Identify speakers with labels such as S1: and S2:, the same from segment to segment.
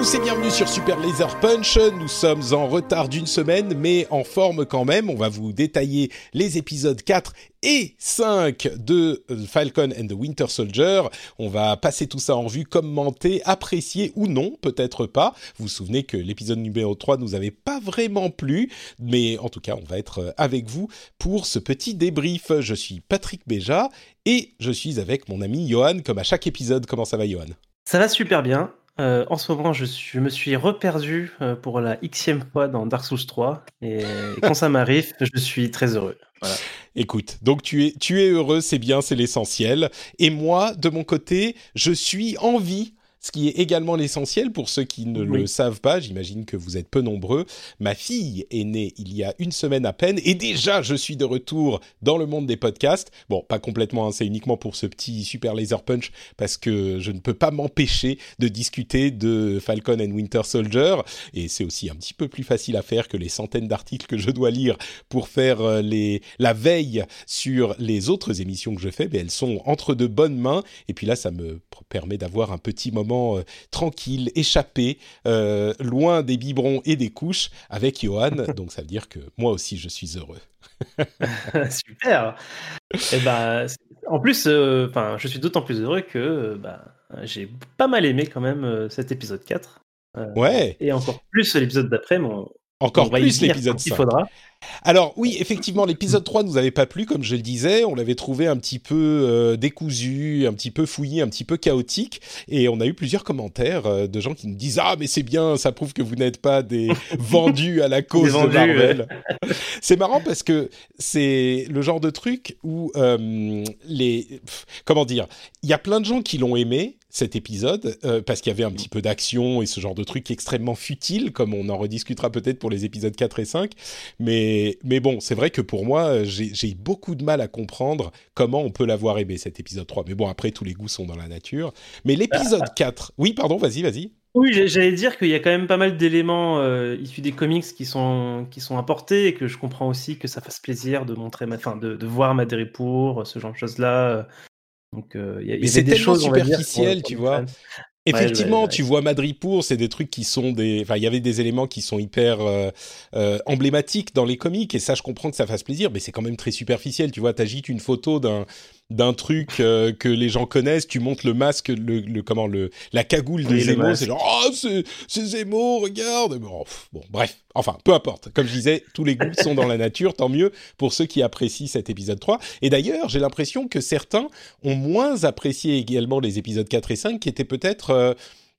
S1: tous et bienvenue sur Super Laser Punch. Nous sommes en retard d'une semaine, mais en forme quand même. On va vous détailler les épisodes 4 et 5 de Falcon and the Winter Soldier. On va passer tout ça en vue, commenter, apprécier ou non, peut-être pas. Vous vous souvenez que l'épisode numéro 3 nous avait pas vraiment plu, mais en tout cas, on va être avec vous pour ce petit débrief. Je suis Patrick Béja et je suis avec mon ami Johan, comme à chaque épisode. Comment ça va, Johan?
S2: Ça va super bien. Euh, en ce moment, je, suis- je me suis reperdu euh, pour la xème fois dans Dark Souls 3. Et, quand ça m'arrive, je suis très heureux. Voilà.
S1: Écoute, donc tu es, tu es heureux, c'est bien, c'est l'essentiel. Et moi, de mon côté, je suis en vie. Ce qui est également l'essentiel pour ceux qui ne
S2: Oui.
S1: le savent pas, j'imagine que vous êtes peu nombreux. Ma fille est née il y a une semaine à peine et déjà je suis de retour dans le monde des podcasts. Bon, pas complètement, hein, c'est uniquement pour ce petit super laser punch parce que je ne peux pas m'empêcher de discuter de Falcon and Winter Soldier et c'est aussi un petit peu plus facile à faire que les centaines d'articles que je dois lire pour faire euh, les, la veille sur les autres émissions que je fais, mais elles sont entre de bonnes mains. Et puis là, ça me permet d'avoir un petit moment euh, tranquille, échappé, euh, loin des biberons et des couches avec Johan. Donc ça veut dire que moi aussi, je suis heureux.
S2: super. Et bah, c'est- en plus, euh, enfin, je suis d'autant plus heureux que bah, j'ai pas mal aimé quand même cet épisode 4. Euh,
S1: Ouais,
S2: Et encore plus l'épisode d'après. mais on-
S1: encore plus l'épisode
S2: quand il
S1: 5.
S2: faudra.
S1: Alors oui, effectivement, l'épisode 3 nous avait pas plu, comme je le disais. On l'avait trouvé un petit peu euh, décousu, un petit peu fouillé, un petit peu chaotique. Et on a eu plusieurs commentaires euh, de gens qui nous disent « Ah, mais c'est bien, ça prouve que vous n'êtes pas des vendus à la cause
S2: vendus,
S1: de Marvel. C'est marrant parce que c'est le genre de truc où euh, les... pff, Comment dire Il y a plein de gens qui l'ont aimé, cet épisode, euh, parce qu'il y avait un petit peu d'action et ce genre de truc extrêmement futile, comme on en rediscutera peut-être pour les épisodes 4 et 5. Mais, mais bon, c'est vrai que pour moi, j'ai j'ai beaucoup de mal à comprendre comment on peut l'avoir aimé, cet épisode 3. Mais bon, après, tous les goûts sont dans la nature. Mais l'épisode 4... Oui, pardon, vas-y, vas-y.
S2: Oui, j'allais dire qu'il y a quand même pas mal d'éléments euh, issus des comics qui sont, qui sont apportés et que je comprends aussi que ça fasse plaisir de montrer, ma, enfin, de, de voir Madripoor, ce genre de choses-là. Donc, euh, y a, il y avait
S1: c'est
S2: des choses, on va dire,
S1: superficiel,
S2: pour-
S1: tu
S2: pour
S1: vois. Effectivement,
S2: ouais,
S1: tu vois Madripoor, c'est des trucs qui sont des, enfin, il y avait des éléments qui sont hyper euh, euh, emblématiques dans les comics et ça, je comprends que ça fasse plaisir, mais c'est quand même très superficiel. Tu vois, t'agites une photo d'un d'un truc euh, que les gens connaissent, tu montes le masque, le, le comment le la cagoule de
S2: Oui,
S1: Zemo, c'est genre oh c'est c'est Zemo, regarde. Bon, pff, bon, bref, enfin, peu importe. Comme je disais, tous les goûts sont dans la nature, tant mieux pour ceux qui apprécient cet épisode 3. Et d'ailleurs, j'ai l'impression que certains ont moins apprécié également les épisodes 4 et 5 qui étaient peut-être euh,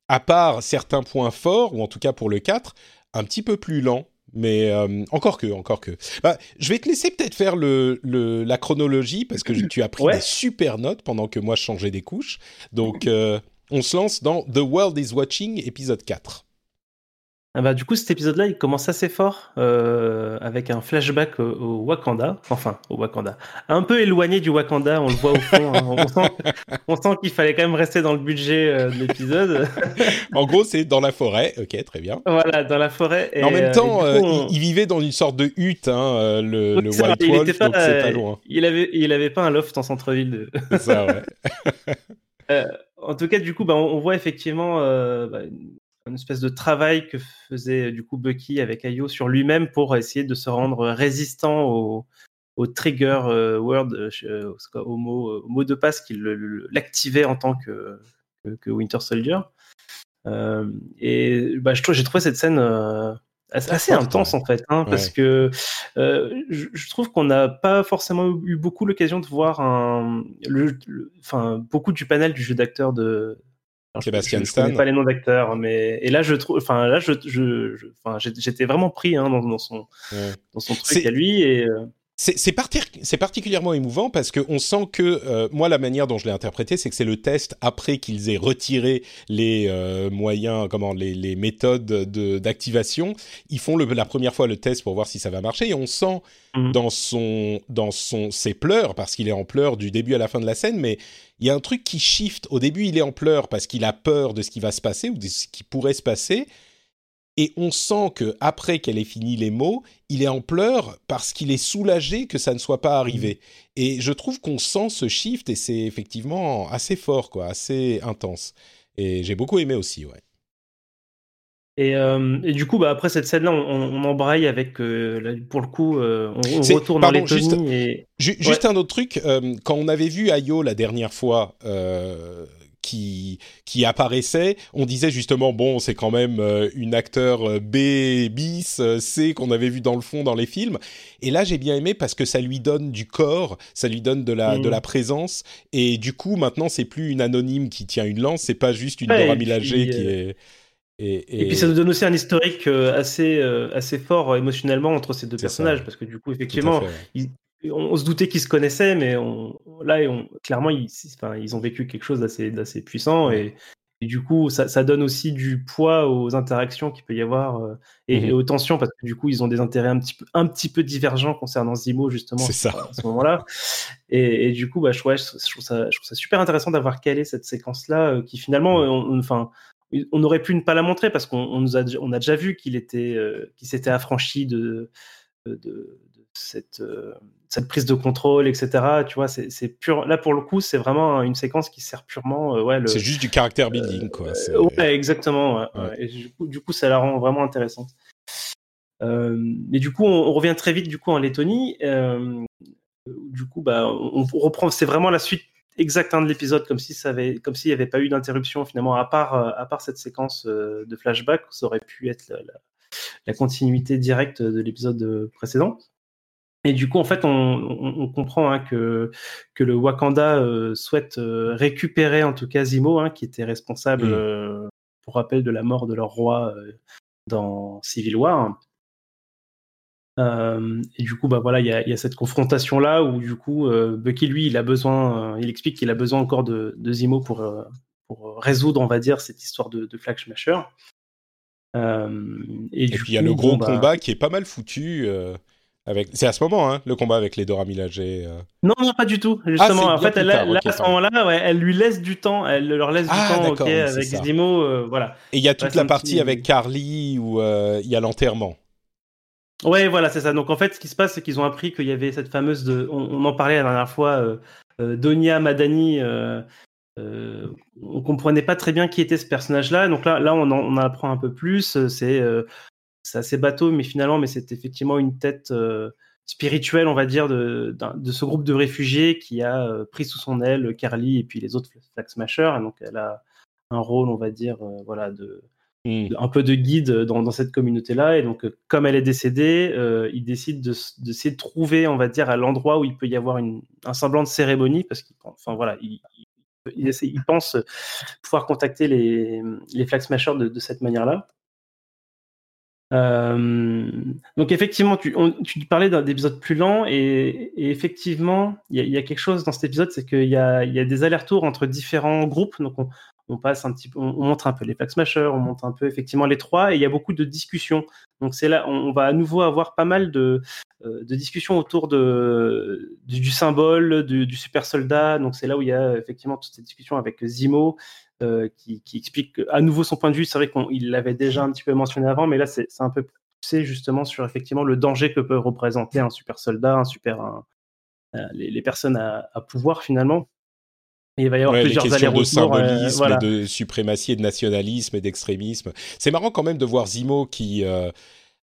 S1: à part certains points forts, ou en tout cas pour le 4, un petit peu plus lent. Mais euh, encore que, encore que. Bah, je vais te laisser peut-être faire le, le- la chronologie parce que tu as pris
S2: Ouais.
S1: des super notes pendant que moi je changeais des couches. Donc, euh, on se lance dans The World is Watching, épisode 4.
S2: Ah bah, du coup, cet épisode-là, il commence assez fort euh, avec un flashback au, au Wakanda, enfin au Wakanda, un peu éloigné du Wakanda, on le voit au fond. hein. on sent, qu'il fallait quand même rester dans le budget euh, de l'épisode.
S1: En gros, c'est dans la forêt. Ok, très bien.
S2: voilà, dans la forêt. Et,
S1: en même
S2: euh,
S1: temps,
S2: coup, on-
S1: il, il vivait dans une sorte de hutte, hein, le,
S2: vrai,
S1: White
S2: il
S1: Wolf,
S2: pas,
S1: donc loin.
S2: Il avait, il avait pas un loft en centre-ville. de-
S1: ça, ouais.
S2: Euh, en tout cas, du coup, bah, on, on voit effectivement euh, bah, une, espèce de travail que faisait euh, du coup Bucky avec Ayo sur lui-même pour essayer de se rendre résistant au, au trigger euh, word, euh, euh, au, mot, au mot de passe le- l'activait en tant que, que, que Winter Soldier. Euh, et bah, je trouve, j'ai trouvé cette scène euh, assez, intense en fait, hein, parce que euh, je, je trouve qu'on n'a pas forcément eu beaucoup l'occasion de voir un, le, le- enfin, beaucoup du panel du jeu d'acteur de, Je-
S1: Sébastien
S2: je, je
S1: Stan.
S2: pas les noms d'acteurs, mais et là je trouve, enfin là je, je, je- enfin j'étais vraiment pris hein, dans, dans son
S1: Ouais.
S2: dans son truc à lui et euh,
S1: C'est particulièrement émouvant parce qu'on sent que, euh, moi, la manière dont je l'ai interprété, c'est que c'est le test après qu'ils aient retiré les euh, moyens, comment, les, les méthodes de- d'activation. Ils font le- la première fois le test pour voir si ça va marcher et on sent
S2: Mhm.
S1: dans son, dans son, ses pleurs, parce qu'il est en pleurs du début à la fin de la scène, mais il y a un truc qui shift. Au début, il est en pleurs parce qu'il a peur de ce qui va se passer ou de ce qui pourrait se passer. Et on sent que après qu'elle ait fini les mots, il est en pleurs parce qu'il est soulagé que ça ne soit pas arrivé. Et je trouve qu'on sent ce shift et c'est effectivement assez fort, quoi, assez intense. Et j'ai beaucoup aimé aussi, ouais.
S2: et, euh, et du coup bah après cette scène là on, on, embraye avec euh, là, pour le coup euh, on, on retourne
S1: pardon,
S2: dans les
S1: juste-
S2: et
S1: Ju- Juste un autre truc, quand on avait vu Ayo la dernière fois qui, qui apparaissait, on disait justement, bon, c'est quand même euh, une acteur euh, B, bis, euh, C qu'on avait vu dans le fond dans les films. Et là, j'ai bien aimé parce que ça lui donne du corps, ça lui donne de la,
S2: Mm.
S1: de la présence. Et du coup, maintenant, c'est plus une anonyme qui tient une lance, c'est pas juste une
S2: Ouais,
S1: Dora
S2: et
S1: Milaje qui
S2: euh,
S1: est... Et,
S2: Et puis ça nous donne aussi un historique assez, assez fort émotionnellement entre ces deux
S1: ça,
S2: personnages,
S1: ouais.
S2: parce que du coup, effectivement,
S1: ouais.
S2: ils- on, on se doutait qu'ils se connaissaient, mais on, là, on, clairement, ils, enfin, ils ont vécu quelque chose d'assez puissant, et, et du coup, ça, ça donne aussi du poids aux interactions qu'il peut y avoir, euh, et,
S1: Mhm.
S2: et aux tensions, parce que du coup, ils ont des intérêts un petit peu, un petit peu divergents concernant Zimo, justement,
S1: ça.
S2: à ce moment-là. Et, et du coup, bah, je, ouais, je, je trouve ça, je trouve ça super intéressant d'avoir calé cette séquence-là, euh, qui finalement,
S1: Ouais.
S2: on- on- enfin, on aurait pu ne pas la montrer parce qu'on on a, on a déjà vu qu'il était, euh, qu'il s'était affranchi de cette, euh, cette prise de contrôle, etc. Tu vois, c'est pur. Là, pour le coup, c'est vraiment une séquence qui sert purement, euh, ouais, le.
S1: C'est juste du caractère building, quoi.
S2: Euh, ouais, exactement. ouais,
S1: Ouais.
S2: ouais. Et du, coup, du coup, ça la rend vraiment intéressante. Euh, mais du coup, on, on revient très vite du coup en Lettonie. Euh, du coup, bah, on, on reprend. C'est vraiment la suite exacte hein, de l'épisode, comme si ça avait, comme s'il n'y avait pas eu d'interruption finalement, à part, euh, à part cette séquence euh, de flashback, ça aurait pu être la, la- la continuité directe de l'épisode précédent. Et du coup, en fait, on, on- on comprend hein, que, que le Wakanda euh, souhaite euh, récupérer en tout cas Zimo, hein, qui était responsable,
S1: Mm.
S2: euh, pour rappel, de la mort de leur roi dans Civil War. Et du coup, bah voilà, il y a, il y a cette confrontation là où du coup, Bucky lui, il a besoin, il explique qu'il a besoin encore de, de Zimo pour pour résoudre, on va dire, cette histoire de, de Flag Smasher. Et
S1: puis il y a le gros
S2: bon, bah,
S1: combat qui est pas mal foutu. Avec... C'est à ce moment, hein, le combat avec les Dora Milaje. euh.
S2: Non, non, pas du tout. Justement,
S1: c'est
S2: en fait,
S1: plus
S2: elle,
S1: tard,
S2: là, à ce moment-là, ouais, elle lui laisse du temps, elle leur laisse
S1: Ah,
S2: du temps, ok, avec. Zimo, euh, voilà.
S1: Et il y a toute la partie
S2: petit-
S1: avec Carly où euh, il y a l'enterrement.
S2: Ouais, voilà, c'est ça. Donc en fait, ce qui se passe, c'est qu'ils ont appris qu'il y avait cette fameuse de, on, on en parlait la dernière fois, euh, euh, Donia Madani. Euh, on comprenait pas très bien qui était ce personnage-là. Donc là, là, on en, on apprend un peu plus. C'est, euh, c'est assez bateau, mais finalement, mais c'est effectivement une tête euh, spirituelle, on va dire, de, ce groupe de réfugiés qui a euh, pris sous son aile Carly et puis les autres Flag Smashers. Et donc elle a un rôle, on va dire, euh, voilà, de
S1: Hmm.
S2: un peu de guide dans, dans cette communauté-là. Et donc, euh, comme elle est décédée, euh, il décide de de, trouver, on va dire, à l'endroit où il peut y avoir une, un semblant de cérémonie, parce qu'il enfin, voilà, il, il, il essaie- il pense pouvoir contacter les, les Flag Smashers de, de cette manière-là. Euh, donc effectivement, tu, parlais d'un épisode plus lent et, effectivement, il y, a- quelque chose dans cet épisode, c'est qu'il y a, des allers-retours entre différents groupes. Donc on, passe un petit on, on montre un peu les Flag Smashers, on montre un peu effectivement les trois, et il y a beaucoup de discussions. Donc c'est là, on, va à nouveau avoir pas mal de, euh, discussions autour du, symbole, du super soldat. Donc c'est là où il y a effectivement toutes ces discussions avec Zimo. Euh, qui, qui explique à nouveau son point de vue. C'est vrai qu'il l'avait déjà un petit peu mentionné avant, mais là c'est un peu poussé justement sur effectivement le danger que peut représenter un super soldat, un super un- euh, les, les personnes à, à pouvoir finalement. Et il va y avoir
S1: Ouais,
S2: plusieurs
S1: questions de
S2: euh,
S1: symbolisme,
S2: voilà.
S1: et de suprématie et de nationalisme et d'extrémisme. C'est marrant quand même de voir Zimo qui... euh,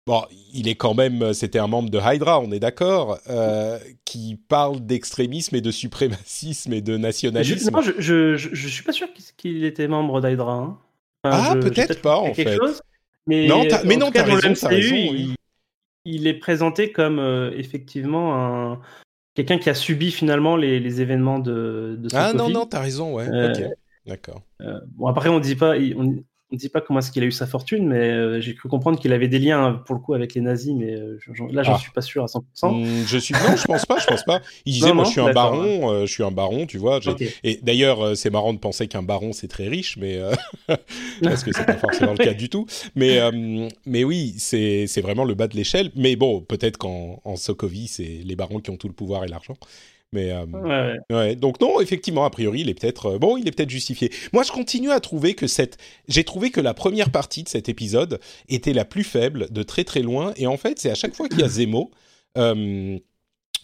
S1: Bon, il est quand même, c'était un membre de Hydra, on est d'accord, euh, qui parle d'extrémisme et de suprémacisme et de
S2: Je,
S1: nationalisme.
S2: non, je, je, je, je suis pas sûr qu'il était membre d'Hydra. hein. Enfin,
S1: Ah, peut-être pas, en fait.
S2: chose, mais
S1: Non, t'as- mais non, t'as raison, oui.
S2: il, il est présenté comme euh, effectivement un quelqu'un qui a subi finalement les, les événements de, de
S1: ah non,
S2: Sokovie.
S1: non, t'as raison, ouais.
S2: Euh,
S1: ok. D'accord.
S2: Euh, bon, après, on dit pas, on, on dit pas comment est-ce qu'il a eu sa fortune, mais euh, j'ai cru comprendre qu'il avait des liens pour le coup avec les nazis, mais euh, là, j'en
S1: Ah.
S2: suis pas sûr à 100%.
S1: Hmm, je suis non, je pense pas, je pense pas. Il disait
S2: Non,
S1: moi
S2: non,
S1: je suis un baron, euh, je suis un baron, tu vois. Et d'ailleurs, c'est marrant de penser qu'un baron c'est très riche, mais parce que c'est pas forcément le cas du tout. Mais mais oui, c'est vraiment le bas de l'échelle. Mais bon, peut-être qu'en en Sokovie, c'est les barons qui ont tout le pouvoir et l'argent. Mais euh,
S2: Ouais, ouais.
S1: Ouais, donc non, effectivement, a priori, il est peut-être euh, bon, il est peut-être justifié. Moi, je continue à trouver que cette, j'ai trouvé que la première partie de cet épisode était la plus faible de très très loin, et en fait, c'est à chaque fois qu'il y a Zemo. euh,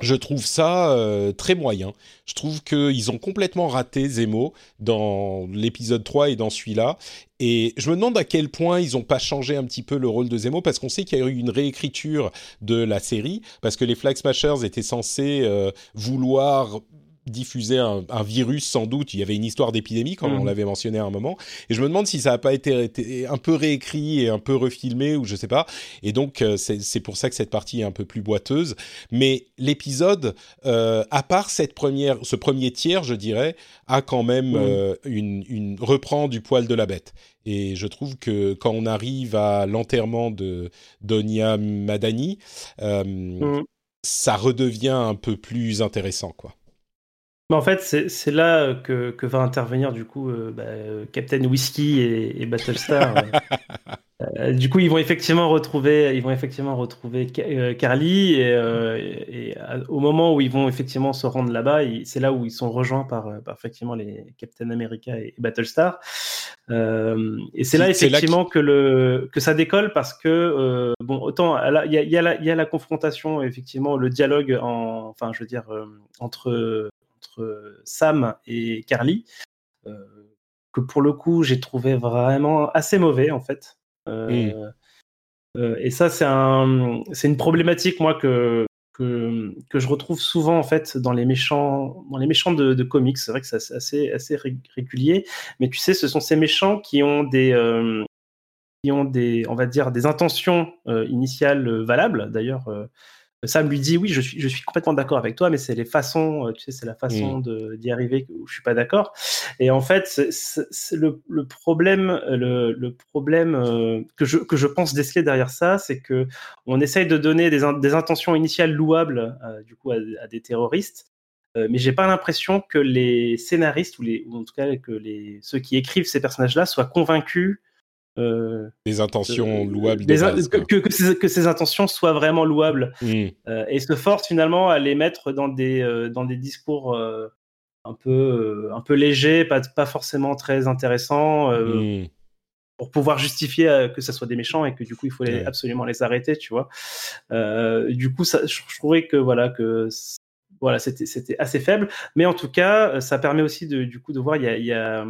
S1: je trouve ça euh, très moyen. Je trouve qu'ils ont complètement raté Zemo dans l'épisode 3 et dans celui-là. Et je me demande à quel point ils n'ont pas changé un petit peu le rôle de Zemo, parce qu'on sait qu'il y a eu une réécriture de la série, parce que les Flag Smashers étaient censés euh, vouloir diffuser un, un virus sans doute. Il y avait une histoire d'épidémie, comme on
S2: Mhm.
S1: l'avait mentionné à un moment. Et je me demande si ça n'a pas été, été un peu réécrit et un peu refilmé, ou je sais pas. Et donc, euh, c'est pour ça que cette partie est un peu plus boiteuse. Mais l'épisode, euh, à part cette première, ce premier tiers, je dirais, a quand même
S2: Mhm.
S1: euh, une, une reprend du poil de la bête. Et je trouve que quand on arrive à l'enterrement de Donia Madani, euh,
S2: Mm.
S1: ça redevient un peu plus intéressant, quoi.
S2: Mais en fait, c'est là que, que va intervenir du coup euh, bah, euh, Captain Whiskey et, et Battlestar. euh. Euh, du coup, ils vont effectivement retrouver, ils vont effectivement retrouver Ca- euh, Carly et, euh, et- et, à- au moment où ils vont effectivement se rendre là-bas, c'est là où ils sont rejoints par, euh, par effectivement les Captain America et Battlestar. Euh, et c'est là effectivement que le que ça décolle parce que euh, bon autant il y a, y, a y a la confrontation effectivement le dialogue en enfin je veux dire euh, entre entre Sam et Carly euh, que pour le coup j'ai trouvé vraiment assez mauvais en fait. Euh, euh, et ça c'est un c'est une problématique moi que que, que je retrouve souvent en fait dans les méchants dans les méchants de, de comics. C'est vrai que c'est assez assez ré- régulier, mais tu sais, ce sont ces méchants qui ont des euh, qui ont des on va dire des intentions euh, initiales euh, valables. D'ailleurs, euh, Sam lui dit oui, je suis je suis complètement d'accord avec toi, mais c'est les façons, euh, tu sais, c'est la façon de d'y arriver où je suis pas d'accord. Et en fait, le, le problème le, le problème euh, que je que je pense déceler derrière ça, c'est que on essaye de donner des, in- des intentions initiales louables euh, du coup à, à des terroristes, euh, mais j'ai pas l'impression que les scénaristes ou les ou en tout cas que les ceux qui écrivent ces personnages-là soient convaincus euh,
S1: Des intentions
S2: euh,
S1: louables
S2: des
S1: base,
S2: que, que, que ces, que ces intentions soient vraiment louables
S1: Hmm.
S2: euh, et se forcent finalement à les mettre dans des euh, dans des discours un peu un peu légers, pas pas forcément très intéressants.
S1: Hmm.
S2: pour pouvoir justifier que ça soit des méchants et que du coup il faut les-
S1: Ouais.
S2: absolument les arrêter, tu vois. Du coup, ça, je, je trouvais que voilà que voilà c'était assez faible, mais en tout cas, ça permet aussi de du coup de voir il y a, il y a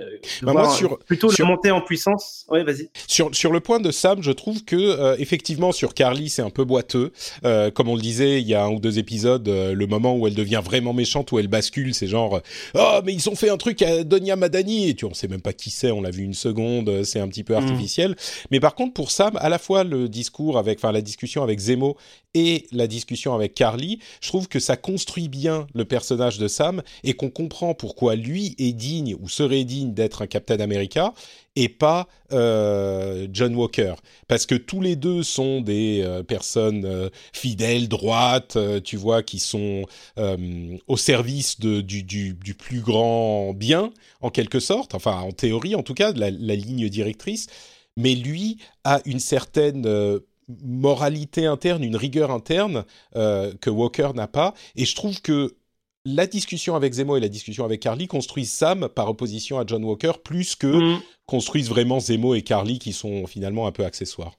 S2: euh,
S1: Bah, moi, sur-
S2: plutôt
S1: sur-
S2: la montée en puissance. Ouais, vas-y.
S1: Sur, sur le point de Sam, je trouve que euh, effectivement sur Carly c'est un peu boiteux. Euh, comme on le disait, il y a un ou deux épisodes, euh, le moment où elle devient vraiment méchante, où elle bascule, c'est genre oh mais ils ont fait un truc à Donia Madani et tu on sait même pas qui c'est, on l'a vu une seconde, c'est un petit peu
S2: Mm.
S1: artificiel. Mais par contre pour Sam, à la fois le discours avec, enfin la discussion avec Zemo et la discussion avec Carly, je trouve que ça construit bien le personnage de Sam et qu'on comprend pourquoi lui est digne ou serait digne d'être un Captain America et pas euh, John Walker. Parce que tous les deux sont des euh, personnes euh, fidèles, droites, tu vois, qui sont au service du, plus grand bien, en quelque sorte, enfin en théorie en tout cas, la, ligne directrice. Mais lui a une certaine moralité interne, une rigueur interne que Walker n'a pas. Et je trouve que la discussion avec Zemo et la discussion avec Carly construisent Sam par opposition à John Walker plus que
S2: Mm.
S1: construisent vraiment Zemo et Carly qui sont finalement un peu accessoires.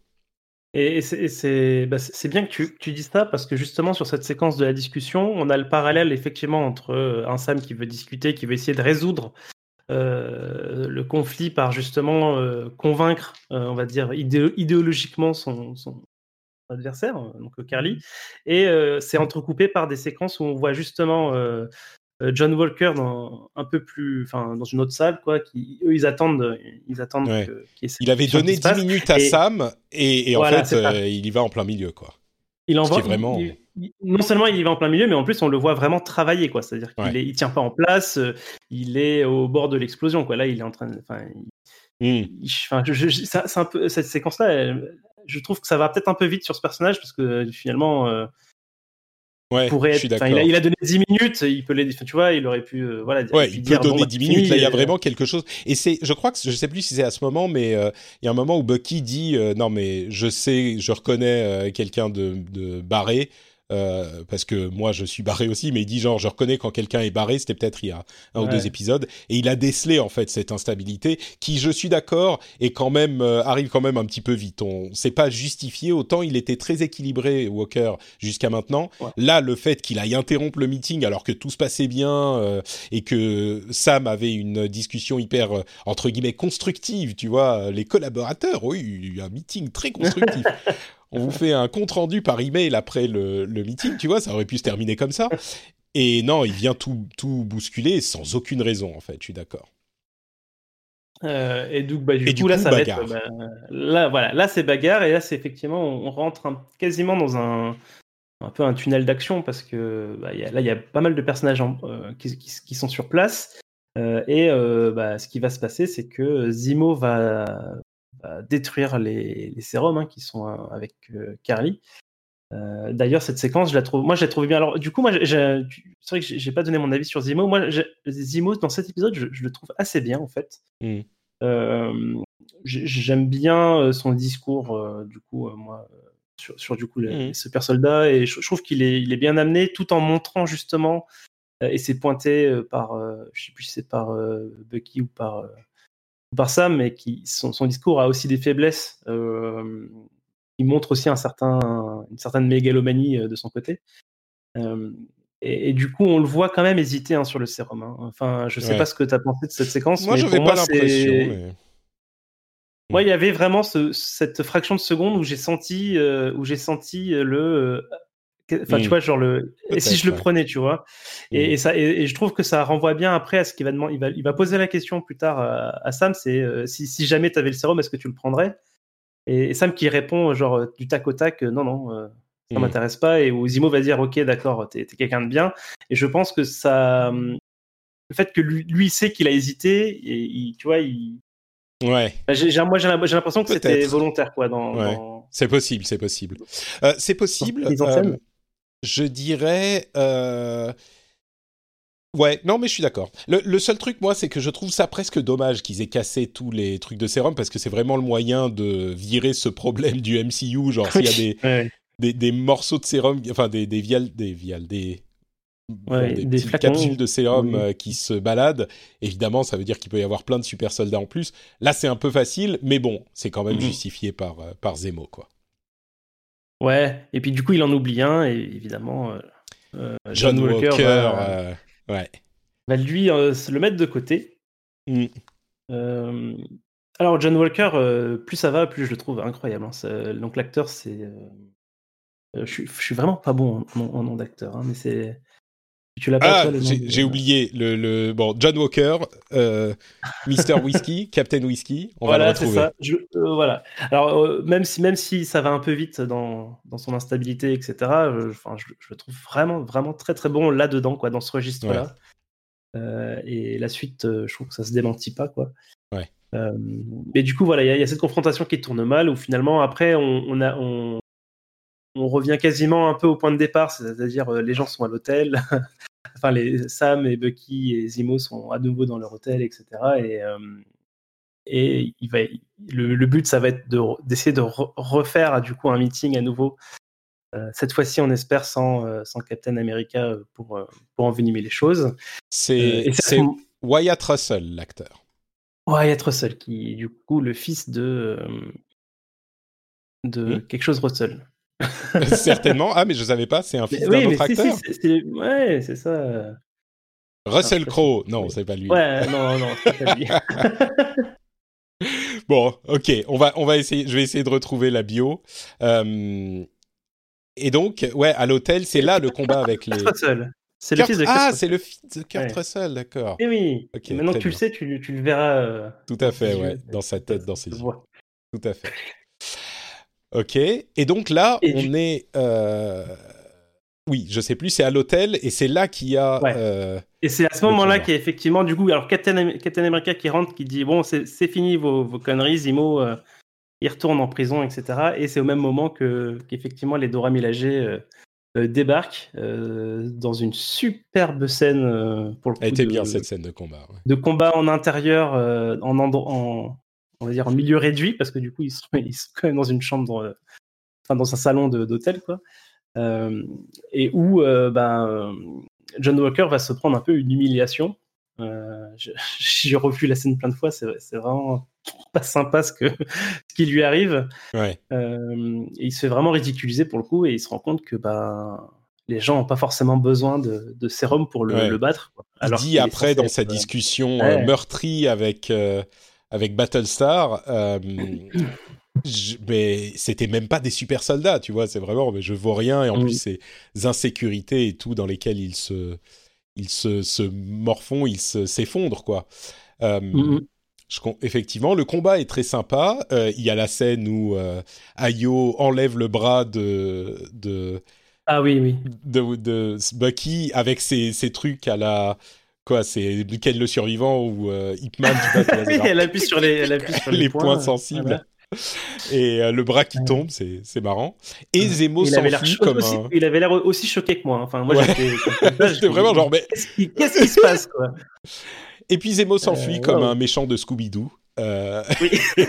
S2: Et, c'est- bah, c'est- bien que tu, dises ça parce que justement sur cette séquence de la discussion, on a le parallèle effectivement entre euh, un Sam qui veut discuter, qui veut essayer de résoudre euh, le conflit par justement euh, convaincre, euh, on va dire idéo- idéologiquement son, son adversaire, euh, donc euh, Carly, et euh, c'est entrecoupé par des séquences où on voit justement John Walker dans un peu plus, enfin dans une autre salle quoi, qui eux ils attendent, ils attendent
S1: Ouais.
S2: que- cette
S1: Il avait donné
S2: qui se
S1: 10
S2: passe.
S1: minutes à
S2: Et-
S1: Sam et, et
S2: Voilà,
S1: en fait euh, il y va en plein milieu quoi.
S2: Il
S1: vraiment-
S2: il- non seulement il y va en plein milieu, mais en plus on le voit vraiment travailler, quoi. C'est-à-dire qu'il
S1: Ouais.
S2: il tient pas en place, il est au bord de l'explosion, quoi. Là, il est en train de, je- je- ça- un peu cette séquence-là. elle- Je trouve que ça va peut-être un peu vite sur ce personnage parce que euh, finalement, euh,
S1: Ouais,
S2: pourrait être, il, a, il a donné 10 minutes, il peut les, tu vois, il aurait pu, euh, voilà,
S1: Ouais, il peut
S2: dire, bon,
S1: donner
S2: bah,
S1: 10
S2: c'est
S1: minutes. Là, il y a
S2: euh,
S1: vraiment quelque chose. Et c'est, je crois que je sais plus si c'est à ce moment, mais euh, il y a un moment où Bucky dit non, mais je sais, je reconnais quelqu'un de, de barré. Euh, parce que moi je suis barré aussi, mais il dit genre je reconnais quand quelqu'un est barré, c'était peut-être il y a un ou deux épisodes, et il a décelé en fait cette instabilité qui, je suis d'accord, est quand même euh, arrive quand même un petit peu vite. On c'est pas justifié autant il était très équilibré Walker jusqu'à maintenant.
S2: Ouais.
S1: Là, le fait qu'il aille interrompre le meeting alors que tout se passait bien euh, et que Sam avait une discussion hyper euh, entre guillemets constructive, tu vois, les collaborateurs, oui, un meeting très constructif. On vous fait un compte rendu par email après le, le meeting, tu vois, ça aurait pu se terminer comme ça. Et non, il vient tout, tout bousculer sans aucune raison, en fait, je suis d'accord.
S2: Euh, et donc, bah, du,
S1: Et
S2: coup,
S1: du
S2: là,
S1: coup,
S2: ça
S1: bagarre.
S2: va être. bah, là, voilà, là, c'est bagarre, et là, c'est effectivement, on on rentre un- quasiment dans un, un peu un tunnel d'action, parce que bah, il y a- là, il y a pas mal de personnages en- euh, qui, qui- qui sont sur place. euh, et bah, ce qui va se passer, c'est que Zimo va détruire les, les sérums hein, qui sont euh, avec euh, Carly. Euh, D'ailleurs, cette séquence, je la trouve, moi, je la trouve bien. Alors, du coup, moi, c'est vrai que j'ai- pas donné mon avis sur Zimo. Moi, Zimo, dans cet épisode, je, je le trouve assez bien, en fait.
S1: Mm.
S2: Euh, j'ai- J'aime bien son discours, du coup, moi, sur, sur, du coup le,
S1: Mhm.
S2: les super soldats, et je, je trouve qu'il est, il est bien amené, tout en montrant justement, euh, et c'est pointé euh, par, euh, je sais plus si c'est par Bucky ou par, par Sam, mais qui son, son discours a aussi des faiblesses. Euh, il montre aussi un certain, une certaine mégalomanie euh, de son côté. Euh, et, et du coup, on le voit quand même hésiter hein, sur le sérum. hein. Enfin, je sais
S1: Ouais.
S2: pas ce que tu as pensé de cette séquence.
S1: Moi, j'avais
S2: pour
S1: pas l'impression. mais-
S2: moi, il y avait vraiment ce- cette fraction de seconde où j'ai senti, euh, où j'ai senti le, enfin, tu vois, genre le, et si je le prenais, tu vois, et,
S1: Mm.
S2: et ça, et, et je trouve que ça renvoie bien après à ce qu'il va demander. Il va, il va poser la question plus tard à, à Sam, c'est euh, si, si jamais tu avais le sérum, est-ce que tu le prendrais? Et, Sam qui répond genre euh, du tac au tac, euh, non, non. euh, ça
S1: Mm.
S2: m'intéresse pas et où Zimo va dire ok d'accord t'es es, quelqu'un de bien et je pense que ça hum, le fait que lui, lui sait qu'il a hésité et il, tu vois il
S1: Ouais.
S2: bah, j'ai- moi j'ai l'impression que c'était volontaire quoi dans,
S1: Ouais.
S2: dans-
S1: C'est possible, c'est possible. Euh, c'est possible.
S2: scène.
S1: euh, je dirais. euh, Ouais, non, mais je suis d'accord. Le, le seul truc, moi, c'est que je trouve ça presque dommage qu'ils aient cassé tous les trucs de sérum parce que c'est vraiment le moyen de virer ce problème du MCU. Genre, s'il y a des,
S2: Ouais.
S1: des, des morceaux de sérum, enfin des, des viales, des viales, des,
S2: Ouais,
S1: bon, des,
S2: des
S1: petites
S2: flacons.
S1: capsules de sérum
S2: Oui.
S1: euh, qui se baladent. Évidemment, ça veut dire qu'il peut y avoir plein de super soldats en plus. Là, c'est un peu facile, mais bon, c'est quand même
S2: Mhm.
S1: justifié par, euh, par Zemo, quoi.
S2: Ouais, et puis du coup il en oublie un et évidemment euh, euh,
S1: John, Walker,
S2: va,
S1: euh, ouais.
S2: va lui se le mettre de côté.
S1: Mm.
S2: Alors John Walker, plus ça va, plus je le trouve incroyable. hein. Donc l'acteur, c'est, je suis, je suis vraiment pas bon en, en- en nom d'acteur, hein, mais c'est, tu l'as pas
S1: Ah, j'ai oublié le, le bon John Walker, euh, Mister Whisky, Captain Whisky. On
S2: voilà,
S1: va le retrouver.
S2: ça. Je- euh, voilà. Alors, euh, même si, même si ça va un peu vite dans, dans son instabilité, etc., je, enfin, je, je le trouve vraiment, vraiment très, très bon là-dedans, quoi, dans ce registre-là. Euh, et la suite, euh, je trouve que ça se démentit pas, quoi.
S1: Ouais.
S2: Euh, mais du coup, voilà, il y, a- il y a cette confrontation qui tourne mal, où finalement, après, on, on a, on, on revient quasiment un peu au point de départ, c'est-à-dire euh, les gens sont à l'hôtel, enfin les Sam et Bucky et Zimo sont à nouveau dans leur hôtel, etc. Et, euh, et il va, le, le but, ça va être de- d'essayer de, re- refaire du coup un meeting à nouveau. Euh, cette fois-ci, on espère sans, euh, sans Captain America pour, pour envenimer les choses.
S1: C'est Wyatt Russell, l'acteur.
S2: Wyatt Russell, qui est du coup le fils de, de
S1: Hmm.
S2: quelque chose Russell.
S1: Certainement. Ah, mais je savais pas. C'est un fils d'un
S2: oui,
S1: autre
S2: si,
S1: acteur.
S2: si, ouais, c'est ça.
S1: Russell
S2: Ah,
S1: Crowe. Non, c'est pas lui.
S2: Ouais, non, non, c'est pas lui.
S1: Bon, ok, on va, on va essayer. Je vais essayer de retrouver la bio. Euh, et donc, ouais, à l'hôtel, c'est là le combat avec les.
S2: Russell. C'est le fils de Kurt
S1: ah, c'est le fils de Kurt
S2: Ouais.
S1: Russell, d'accord.
S2: Eh oui.
S1: Ok,
S2: Et maintenant que tu le sais, tu, tu le verras. euh,
S1: Tout à fait, ouais, dans sa tête, dans ses yeux. Tout à fait. Ok. Et donc là,
S2: Et
S1: on est. euh, oui, je sais plus, c'est à l'hôtel et c'est là qu'il y a.
S2: Ouais.
S1: euh,
S2: Et c'est à ce moment-là qu'il y a effectivement, du coup, alors Captain, Am- Captain America qui rentre, qui dit Bon, c'est fini vos, vos conneries, Zemo, euh, il retourne en prison, etc. Et c'est au même moment que qu'effectivement les Dora Milaje débarquent dans une superbe scène pour le coup
S1: elle était
S2: de,
S1: bien cette scène de combat. ouais.
S2: de combat en intérieur, en, en, on va dire en milieu réduit, parce que du coup, ils sont, ils sont quand même dans une chambre, euh, enfin dans un salon d'hôtel, quoi. Euh, et où euh, John Walker va se prendre un peu une humiliation. J'ai revu la scène plein de fois, c'est vraiment pas sympa ce, que, ce qui lui arrive.
S1: Ouais.
S2: Euh, et il se fait vraiment ridiculiser pour le coup, et il se rend compte que ben, les gens n'ont pas forcément besoin de, de sérum pour le,
S1: Ouais.
S2: le battre. quoi.
S1: Il
S2: Alors
S1: dit
S2: qu'il est
S1: après dans sa discussion
S2: ouais.
S1: euh, meurtrie avec euh, avec Battlestar, euh, je- mais c'était même pas des super soldats, tu vois. C'est vraiment, mais je vaux rien et en
S2: Mm.
S1: plus ces insécurités et tout dans lesquelles ils se ils se, se morfont, ils se- s'effondrent quoi. Euh, je com- effectivement, le combat est très sympa. Euh, Il y a la scène où Ayo enlève le bras de, de,
S2: Ah oui, oui.
S1: de, de Bucky avec ses, ses trucs à la. Quoi, c'est Ken le survivant ou euh,
S2: Oui, elle appuie sur les, elle appuie sur les,
S1: les points,
S2: points,
S1: sensibles.
S2: voilà.
S1: Et euh, le bras qui tombe, c'est c'est marrant. Et Zemo
S2: Il avait l'air
S1: s'enfuit comme
S2: aussi,
S1: un.
S2: il avait l'air aussi choqué que moi. hein. Enfin, moi,
S1: Ouais.
S2: j'étais. comme
S1: vraiment genre, mais.
S2: Qu'est-ce qui, se passe quoi?
S1: Et puis Zemo s'enfuit
S2: Euh,
S1: comme
S2: wow.
S1: un méchant de Scooby-Doo. Euh,
S2: Oui.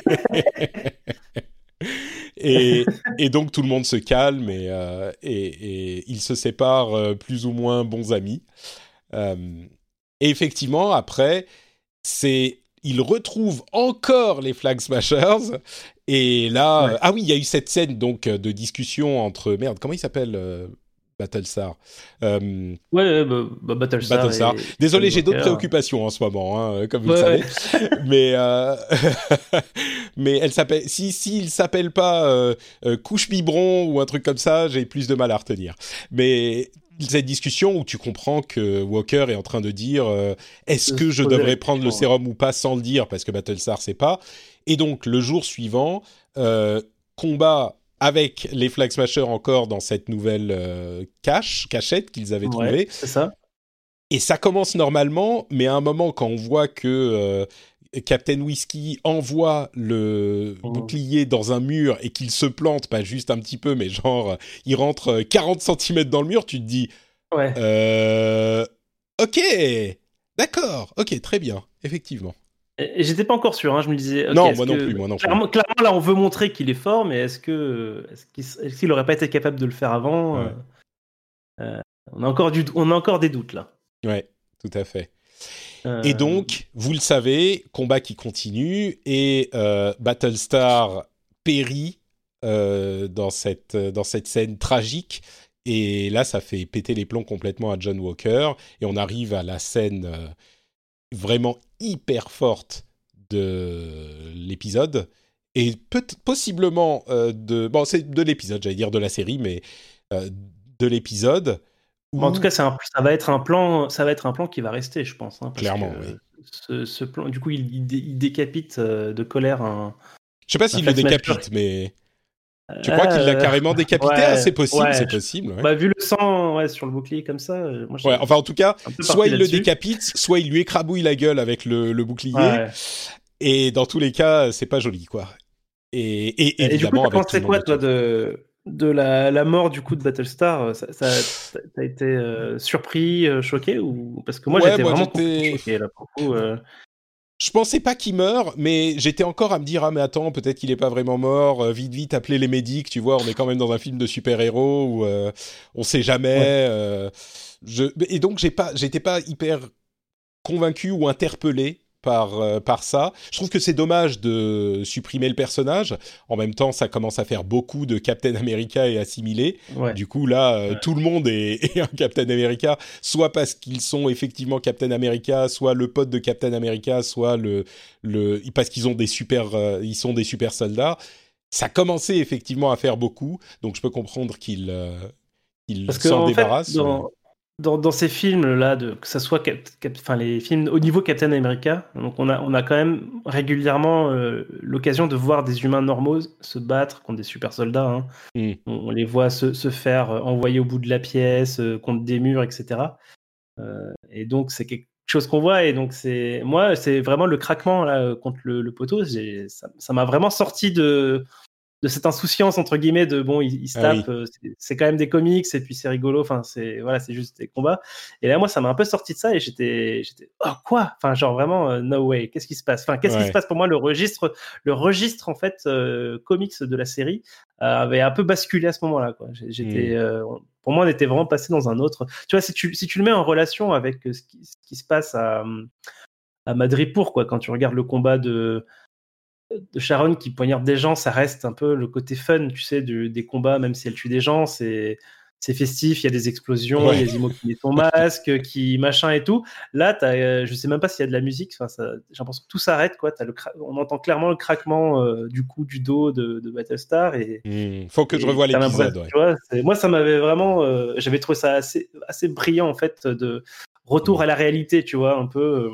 S1: et, et donc tout le monde se calme et, euh, et, et ils se séparent euh, plus ou moins bons amis. Euh, et effectivement, après, c'est ils retrouvent encore les Flag Smashers. Et là,
S2: Ouais.
S1: euh, ah oui, il y a eu cette scène donc de discussion entre merde, comment il s'appelle euh, Battlestar euh,
S2: Ouais, bah, bah, Battlestar.
S1: Battlestar.
S2: et-
S1: Désolé, j'ai d'autres préoccupations en ce moment, hein, comme vous
S2: Ouais,
S1: le savez. Mais euh, mais elle s'appelle. Si si il s'appelle pas euh, euh, couche biberon ou un truc comme ça, j'ai plus de mal à retenir. Mais cette discussion où tu comprends que Walker est en train de dire euh, est-ce que je devrais prendre le sérum ou pas sans le dire? Parce que Battlestar sait pas. Et donc le jour suivant, euh, combat avec les Flag Smashers encore dans cette nouvelle euh, cache cachette qu'ils avaient
S2: Ouais,
S1: trouvée.
S2: c'est ça.
S1: Et ça commence normalement, mais à un moment, quand on voit que Captain Whiskey envoie le
S2: Oh.
S1: bouclier dans un mur et qu'il se plante, pas juste un petit peu, mais genre, il rentre euh, 40 cm dans le mur, tu te dis,
S2: Ouais.
S1: euh, ok, d'accord, ok, très bien, effectivement.
S2: J'étais pas encore sûr. Hein, je me disais.
S1: Non, moi non
S2: que-
S1: plus, moi non plus.
S2: Clairement, clairement, là, on veut montrer qu'il est fort, mais est-ce que est-ce qu'il est-ce qu'il aurait pas été capable de le faire avant
S1: Ouais.
S2: euh, euh, On a encore du, on a encore des doutes là.
S1: Ouais, tout à fait.
S2: Euh,
S1: Et donc, vous le savez, combat qui continue et euh, Battlestar périt euh, dans, cette, dans cette scène tragique. Et là, ça fait péter les plombs complètement à John Walker. Et on arrive à la scène euh, vraiment hyper forte de l'épisode. Et peut possiblement euh, de... Bon, c'est de l'épisode, j'allais dire de la série, mais euh, de l'épisode.
S2: En tout cas, un- ça va être un plan, ça va être un plan qui va rester, je pense. hein, parce
S1: Clairement,
S2: que
S1: oui.
S2: Ce, ce plan, du coup, il, il dé- il décapite euh, de colère un.
S1: Je sais pas s'il le décapite, mais... Tu crois qu'il l'a
S2: Euh,
S1: carrément décapité?
S2: Ouais,
S1: Ah, C'est possible,
S2: ouais,
S1: c'est possible. ouais.
S2: Bah, vu le sang sur le bouclier comme ça, euh, moi,
S1: enfin, en tout cas, soit il le décapite, soit il lui écrabouille la gueule avec le, le bouclier. Et dans tous les cas, c'est pas joli, quoi. Et, et,
S2: Et, du coup,
S1: évidemment, avec
S2: pensé quoi, toi, de, de la, la mort du coup de Battlestar ça, ça- T'as été euh, surpris, euh, choqué ou parce que moi
S1: Ouais,
S2: j'étais vraiment choqué là pour coup. euh.
S1: Je pensais pas qu'il meure, mais j'étais encore à me dire ah mais attends peut-être qu'il est pas vraiment mort. euh, vite vite appeler les médics, tu vois. On est quand même dans un film de super-héros où euh, on sait jamais.
S2: Ouais.
S1: euh, je et donc j'ai pas, j'étais pas hyper convaincu ou interpellé par euh, par ça. Je trouve que c'est dommage de supprimer le personnage. En même temps, ça commence à faire beaucoup de Captain America et assimilé.
S2: Ouais.
S1: Du coup, là, euh,
S2: Ouais.
S1: tout le monde est, est un Captain America, soit parce qu'ils sont effectivement Captain America, soit le pote de Captain America, soit le, le parce qu'ils ont des super, euh, ils sont des super soldats. Ça commençait effectivement à faire beaucoup, donc je peux comprendre qu'ils s'en
S2: dans, dans, dans, ces films là, de, que ce soit cap, cap, enfin, les films au niveau Captain America, donc on a, on a quand même régulièrement euh, l'occasion de voir des humains normaux se battre contre des super soldats. Hein. Mm. On, on, les voit se, se, faire envoyer au bout de la pièce, euh, contre des murs, etc. Euh, et donc c'est quelque chose qu'on voit. Et donc c'est moi, c'est vraiment le craquement là, contre le, le poteau. Ça m'a vraiment sorti de de cette insouciance entre guillemets de bon ils, ils se tapent ah oui. c'est quand même des comics et puis c'est rigolo enfin c'est voilà c'est juste des combats. Et là moi ça m'a un peu sorti de ça et j'étais j'étais oh quoi? Enfin genre vraiment uh, no way. Qu'est-ce qui se passe? Enfin qu'est-ce ouais. qui se passe pour moi? Le registre le registre en fait euh, comics de la série euh, avait un peu basculé à ce moment-là quoi. J'étais mmh. euh, pour moi on était vraiment passé dans un autre. Tu vois si tu si tu le mets en relation avec ce qui, ce qui se passe à à Madripour quoi quand tu regardes le combat de de Sharon qui poignarde des gens, ça reste un peu le côté fun, tu sais, du, des combats, même si elle tue des gens, c'est c'est festif, il y a des explosions, ouais. il y a des qui mettent ton masque, qui machin et tout. Là, as, euh, je sais même pas s'il y a de la musique. Enfin, j'ai l'impression que tout s'arrête, quoi. As le on entend clairement le craquement euh, du coup du dos de, de Battlestar. Et
S1: mmh, faut que et je revoie l'épisode.
S2: Ouais. Moi, ça m'avait vraiment, euh, j'avais trouvé ça assez assez brillant en fait de retour mmh. à la réalité, tu vois, un peu.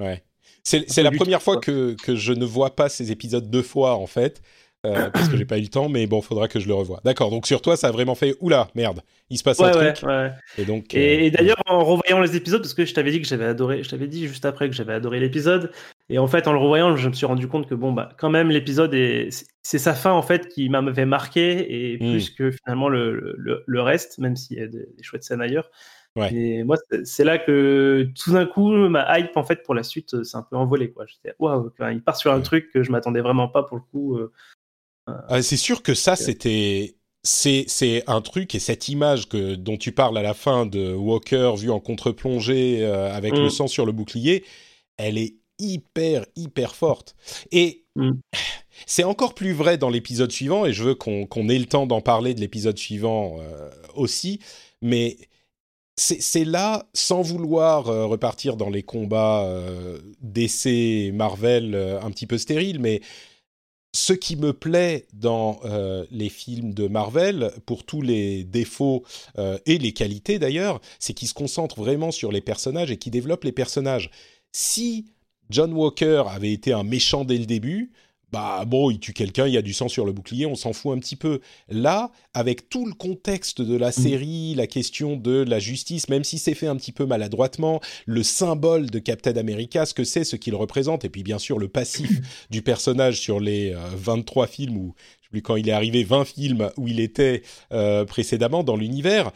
S1: Euh, ouais. C'est la première fois que, que, je ne vois pas ces épisodes deux fois, en fait, euh, parce que j'ai pas eu le temps, mais bon, faudra que je le revoie. D'accord, donc sur toi, ça a vraiment fait oula, merde, il se passe
S2: ouais,
S1: un
S2: ouais,
S1: truc.
S2: Ouais.
S1: Et donc.
S2: Et, euh, et d'ailleurs, en revoyant les épisodes, parce que je t'avais dit que j'avais adoré, je t'avais dit juste après que j'avais adoré l'épisode, et en fait, en le revoyant, je me suis rendu compte que bon, bah, quand même, l'épisode est, c'est sa fin en fait qui m'avait marqué, et plus mmh. que finalement le, le, le, reste, même s'il y a des, des chouettes scènes ailleurs. Ouais. Et moi, c'est là que tout d'un coup, ma hype en fait pour la suite, c'est un peu envolé quoi. J'étais waouh, il part sur un ouais. truc que je m'attendais vraiment pas pour le coup. Euh,
S1: ah, c'est sûr que ça, c'était c'est c'est un truc et cette image que dont tu parles à la fin de Walker vu en contre-plongée euh, avec le sang sur le bouclier, elle est hyper hyper forte et mmh. c'est encore plus vrai dans l'épisode suivant et je veux qu'on qu ait le temps d'en parler de l'épisode suivant euh, aussi, mais c'est là, sans vouloir euh, repartir dans les combats euh, Marvel euh, un petit peu stériles, mais ce qui me plaît dans euh, les films de Marvel, pour tous les défauts et les qualités d'ailleurs, c'est qu'ils se concentrent vraiment sur les personnages et qu'ils développent les personnages. Si John Walker avait été un méchant dès le début, bah bon, il tue quelqu'un, il y a du sang sur le bouclier, on s'en fout un petit peu. Là, avec tout le contexte de la mmh. série, la question de la justice, même si c'est fait un petit peu maladroitement, le symbole de Captain America, ce que c'est, ce qu'il représente, et puis bien sûr le passif du personnage sur les euh, 23 films, ou je sais plus quand il est arrivé, 20 films où il était euh, précédemment dans l'univers,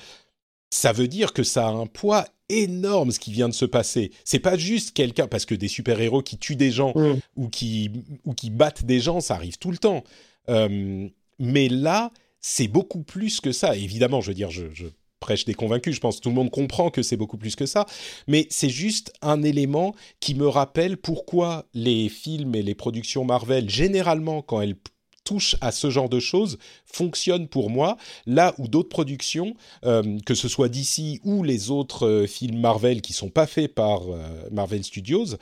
S1: ça veut dire que ça a un poids énorme ce qui vient de se passer. C'est pas juste quelqu'un parce que des super-héros qui tuent des gens mmh. ou qui ou qui battent des gens, ça arrive tout le temps. Euh, mais là, c'est beaucoup plus que ça. évidemment, je veux dire, je, je prêche des convaincus. Je pense que tout le monde comprend que c'est beaucoup plus que ça. Mais c'est juste un élément qui me rappelle pourquoi les films et les productions Marvel, généralement, quand elles touche à ce genre de choses fonctionne pour moi, là où d'autres productions, euh, que ce soit d'ici ou les autres euh, films Marvel qui sont pas faits par euh, Marvel Studios,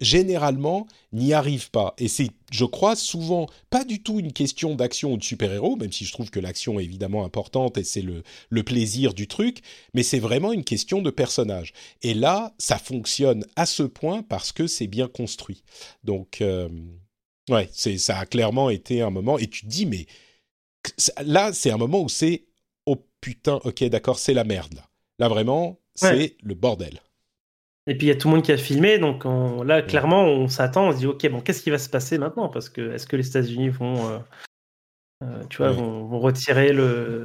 S1: généralement n'y arrivent pas. Et c'est, je crois, souvent pas du tout une question d'action ou de super-héros, même si je trouve que l'action est évidemment importante et c'est le, le plaisir du truc, mais c'est vraiment une question de personnage. Et là, ça fonctionne à ce point parce que c'est bien construit. Donc Ouais, c'est ça a clairement été un moment et tu te dis mais là c'est un moment où c'est oh putain ok d'accord c'est la merde là là vraiment c'est ouais. le bordel.
S2: Et puis il y a tout le monde qui a filmé donc on, là clairement on s'attend on se dit ok bon qu'est-ce qui va se passer maintenant? Parce que est-ce que les États-Unis vont euh, euh, tu vois ouais. vont, vont, retirer le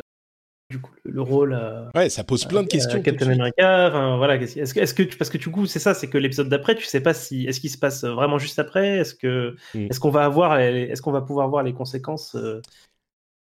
S2: du coup le rôle à,
S1: ouais ça pose plein de questions
S2: à Captain America enfin voilà est-ce que parce que du coup c'est ça c'est que l'épisode d'après tu sais pas si est-ce qu'il se passe vraiment juste après? Est-ce que mm. est-ce qu'on va avoir est-ce qu'on va pouvoir voir les conséquences euh,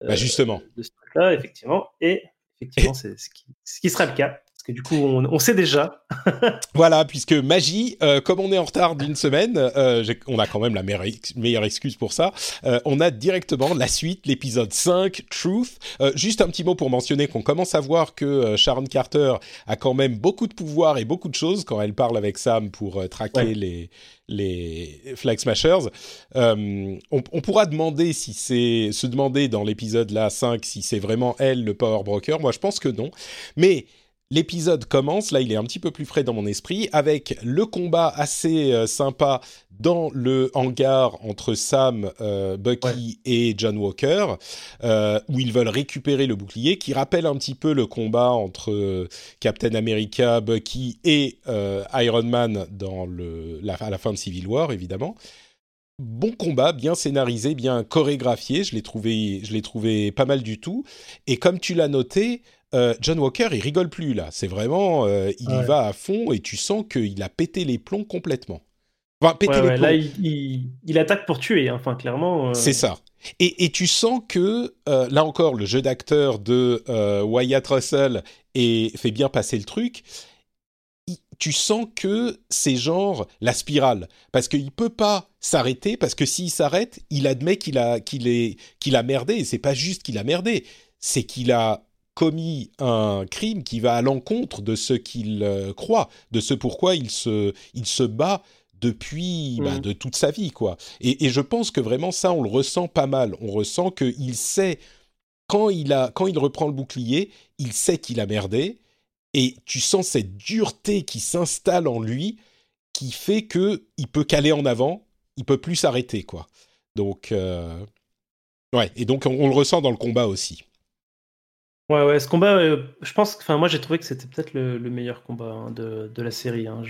S1: bah justement.
S2: de ce truc là effectivement. Et effectivement c'est ce qui, ce qui sera le cas que du coup, on, on sait déjà.
S1: voilà, puisque magie, euh, comme on est en retard d'une semaine, euh, on a quand même la meilleure, meilleure excuse pour ça. Euh, on a directement la suite, l'épisode 5, Truth. Juste un petit mot pour mentionner qu'on commence à voir que Sharon Carter a quand même beaucoup de pouvoir et beaucoup de choses quand elle parle avec Sam pour traquer ouais. les les Flag Smashers. Euh, on, on, pourra demander si c'est se demander dans l'épisode là 5 si c'est vraiment elle le Power Broker. Moi, je pense que non. Mais l'épisode commence, là il est un petit peu plus frais dans mon esprit, avec le combat assez euh, sympa dans le hangar entre Sam, euh, Bucky et John Walker, euh, où ils veulent récupérer le bouclier, qui rappelle un petit peu le combat entre Captain America, Bucky et Iron Man dans le, la, à la fin de Civil War, évidemment. Bon combat, bien scénarisé, bien chorégraphié, je l'ai trouvé, je l'ai trouvé pas mal du tout. Et comme tu l'as noté, euh, John Walker, il rigole plus là. C'est vraiment, euh, il y va à fond et tu sens qu'il a pété les plombs complètement.
S2: Enfin, pété les plombs. Là, il, attaque pour tuer. Hein. Enfin, clairement. Euh.
S1: C'est ça. Et, tu sens que là encore, le jeu d'acteur de Wyatt Russell et fait bien passer le truc. tu sens que c'est genre la spirale parce qu'il peut pas s'arrêter parce que s'il s'arrête, il admet qu'il a qu'il est qu'il a merdé et c'est pas juste qu'il a merdé, c'est qu'il a commis un crime qui va à l'encontre de ce qu'il euh, croit, de ce pourquoi il se, il se bat depuis bah, mm. de toute sa vie quoi. Et, je pense que vraiment ça on le ressent pas mal. On ressent qu'il sait quand il a quand il reprend le bouclier, il sait qu'il a merdé et tu sens cette dureté qui s'installe en lui qui fait que il peut caler en avant, il peut plus s'arrêter quoi. Donc euh, ouais et donc on, le ressent dans le combat aussi.
S2: Ouais, ouais, ce combat, euh, je pense, enfin, moi j'ai trouvé que c'était peut-être le, meilleur combat hein, de, de, la série. Hein.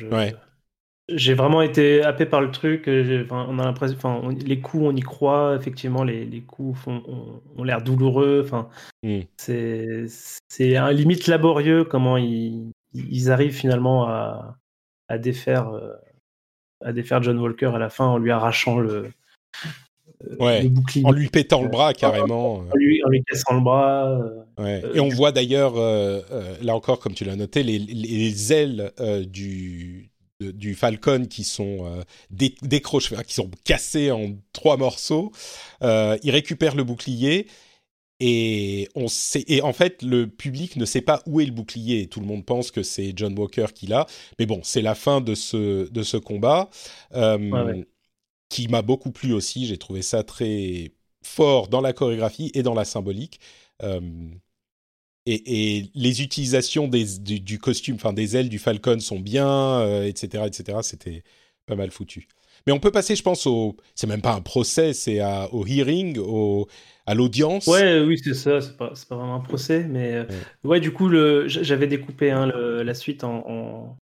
S2: J'ai vraiment été happé par le truc. Euh, on a l'impression, enfin, les coups, on y croit. Effectivement, les, les coups font, ont, l'air douloureux. Enfin, mm. c'est un limite laborieux comment ils, ils arrivent finalement à, à défaire, euh, à défaire John Walker à la fin en lui arrachant le,
S1: ouais, en lui pétant le bras carrément.
S2: En lui, en lui cassant le bras.
S1: Ouais. Euh, Et on voit d'ailleurs, euh, euh, là encore, comme tu l'as noté, les, les ailes du, du Falcon qui sont décrochées, qui sont cassées en trois morceaux. il récupère le bouclier. Et, on sait, et en fait, le public ne sait pas où est le bouclier. Tout le monde pense que c'est John Walker qui l'a. Mais bon, c'est la fin de ce, de ce combat. Ouais, qui m'a beaucoup plu aussi. J'ai trouvé ça très fort dans la chorégraphie et dans la symbolique. Euh, et, les utilisations des, du, costume, enfin des ailes du Falcon sont bien, etc., euh, etc. C'était pas mal foutu. Mais on peut passer, je pense, au. C'est même pas un procès, c'est au hearing, au, à l'audience.
S2: Ouais, oui, c'est ça. C'est pas, pas vraiment un procès, mais euh, ouais, du coup, j'avais découpé hein, la suite en, en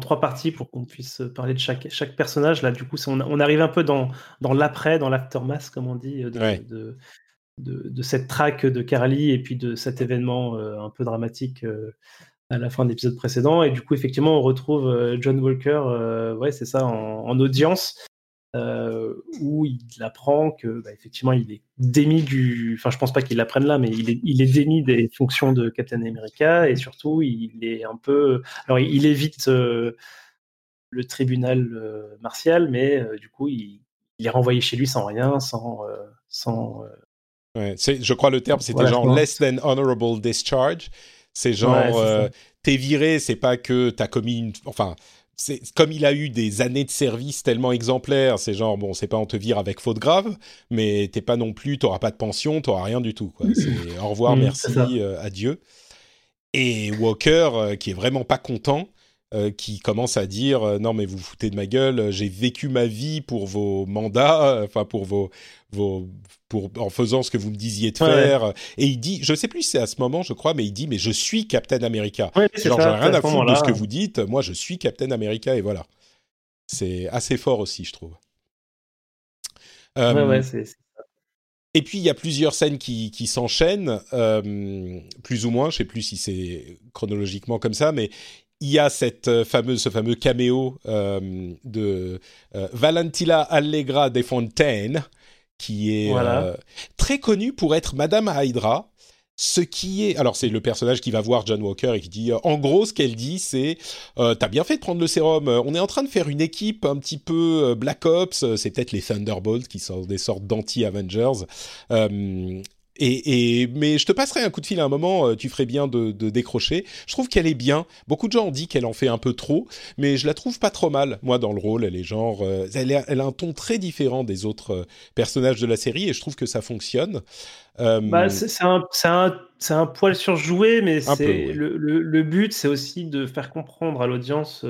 S2: trois parties pour qu'on puisse parler de chaque, chaque personnage. Là, du coup, on, on arrive un peu dans, dans l'après, dans l'aftermath, comme on dit, de, de, cette traque de Carly et puis de cet événement euh, un peu dramatique euh, à la fin de l'épisode précédent. Et du coup, effectivement, on retrouve euh, John Walker, ouais, c'est ça, en, audience. Où il apprend que bah, effectivement il est démis du enfin je pense pas qu'il l'apprenne là mais il est, il est démis des fonctions de Captain America et surtout il est un peu alors il, évite le tribunal martial mais du coup il, il, est renvoyé chez lui sans rien sans sans
S1: Ouais, je crois le terme, c'était genre less than honorable discharge. C'est genre, euh, t'es viré, c'est pas que t'as commis une. Enfin, comme il a eu des années de service tellement exemplaires, c'est genre, bon, c'est pas on te vire avec faute grave, mais t'es pas non plus, t'auras pas de pension, t'auras rien du tout. Quoi. Au revoir, mm, merci, euh, adieu. Et Walker, euh, qui est vraiment pas content, qui commence à dire non mais vous vous foutez de ma gueule, j'ai vécu ma vie pour vos mandats, enfin pour vos vos en faisant ce que vous me disiez de faire. Et il dit, je sais plus si c'est à ce moment, je crois, mais il dit, mais je suis Captain America. Ouais, Genre, j'en ai rien à, foutre de ce que vous dites. Moi, je suis Captain America et voilà. C'est assez fort aussi, je trouve.
S2: Euh,
S1: et puis il y a plusieurs scènes qui, qui s'enchaînent, euh, plus ou moins. Je sais plus si c'est chronologiquement comme ça, mais il y a cette euh, fameuse, ce fameux caméo de Valentilla Allegra de Fontaine, qui est euh, très connue pour être Madame Hydra. Ce qui est, alors c'est le personnage qui va voir John Walker et qui dit, en gros, ce qu'elle dit, c'est, euh, t'as bien fait de prendre le sérum. On est en train de faire une équipe un petit peu euh, Black Ops. C'est peut-être les Thunderbolts qui sont des sortes d'anti-Avengers. Et, et, mais je te passerai un coup de fil à un moment, euh, tu ferais bien de, de décrocher. Je trouve qu'elle est bien. Beaucoup de gens ont dit qu'elle en fait un peu trop, mais je la trouve pas trop mal. Moi, dans le rôle, elle est genre, euh, elle, a un ton très différent des autres euh, personnages de la série, et je trouve que ça fonctionne.
S2: Bah, c'est un, un, un, poil surjoué, mais ouais. le, le, le, but, c'est aussi de faire comprendre à l'audience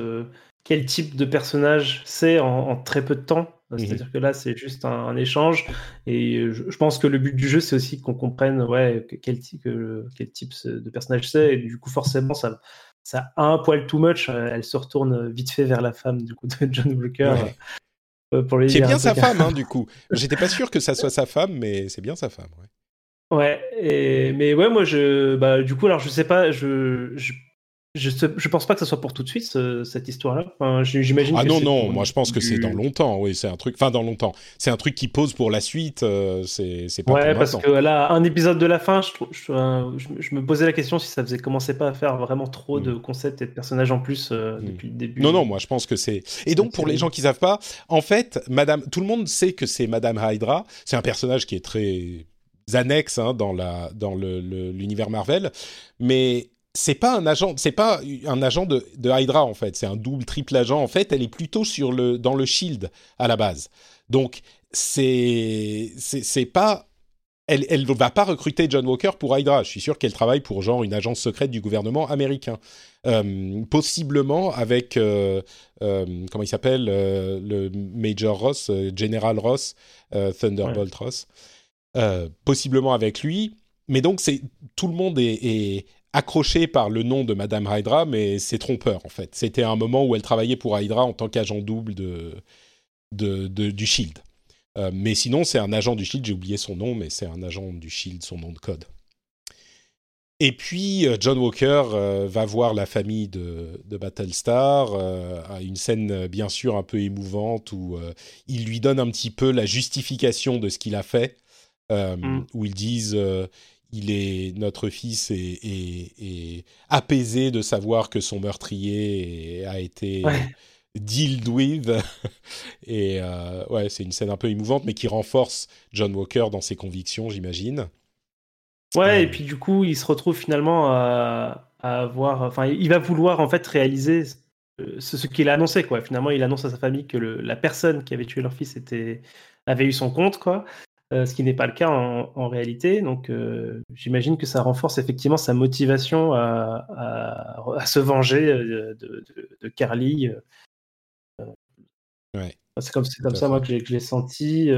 S2: quel type de personnage c'est en, en, très peu de temps. Mmh C'est-à-dire que là, c'est juste un, un, échange. Et je, je, pense que le but du jeu, c'est aussi qu'on comprenne ouais, quel, type, quel type de personnage c'est. Et du coup, forcément, ça, ça a un poil too much. Elle se retourne vite fait vers la femme du coup, de John Walker. Ouais.
S1: Euh, pour lui c'est bien sa femme, hein, du coup. J'étais pas sûr que ça soit sa femme, mais c'est bien sa femme. Ouais.
S2: Ouais, et, mais ouais, moi, je, bah, du coup, alors je sais pas, je, je je, je pense pas que ça soit pour tout de suite ce, cette histoire-là. Enfin, J'imagine.
S1: Ah non non, moi je pense que c'est dans longtemps. Oui, c'est un truc. Enfin dans longtemps. C'est un truc qui pose pour la suite. Euh, c'est pas.
S2: Ouais, parce que là, un épisode de la fin, je, je, je, je, me posais la question si ça faisait commençait pas à faire vraiment trop mm. de concepts et de personnages en plus euh, mm. depuis le début.
S1: Non non, moi je pense que c'est. Et donc pour les gens qui savent pas, en fait, Madame, tout le monde sait que c'est Madame Hydra. C'est un personnage qui est très annexe hein, dans la dans l'univers Marvel, mais c'est pas un agent, c'est pas un agent de, de Hydra en fait, c'est un double, triple agent en fait. Elle est plutôt sur le dans le Shield à la base. Donc c'est c'est pas elle elle va pas recruter John Walker pour Hydra. Je suis sûr qu'elle travaille pour genre une agence secrète du gouvernement américain, euh, possiblement avec euh, euh, comment il s'appelle le Major Ross, General Ross, Thunderbolt ouais. Ross, possiblement avec lui. Mais donc c'est tout le monde est, est accroché par le nom de Madame Hydra, mais c'est trompeur en fait. C'était un moment où elle travaillait pour Hydra en tant qu'agent double de, de, de, du Shield. Euh, mais sinon, c'est un agent du Shield, j'ai oublié son nom, mais c'est un agent du Shield, son nom de code. Et puis, euh, John Walker euh, va voir la famille de, de Battlestar, euh, à une scène bien sûr un peu émouvante où il lui donne un petit peu la justification de ce qu'il a fait, mm. où ils disent il est notre fils est, est, est, apaisé de savoir que son meurtrier a été ouais. dealt with. Et euh, ouais c'est une scène un peu émouvante mais qui renforce John Walker dans ses convictions j'imagine.
S2: Ouais euh... et puis du coup il se retrouve finalement à, à avoir enfin il va vouloir en fait réaliser ce, ce qu'il a annoncé quoi. Finalement il annonce à sa famille que le, la personne qui avait tué leur fils était avait eu son compte quoi euh, ce qui n'est pas le cas en, en réalité. Donc, euh, j'imagine que ça renforce effectivement sa motivation à, à, à se venger de, de, de Carly.
S1: Euh, ouais.
S2: C'est comme, comme ça, moi, que je l'ai senti.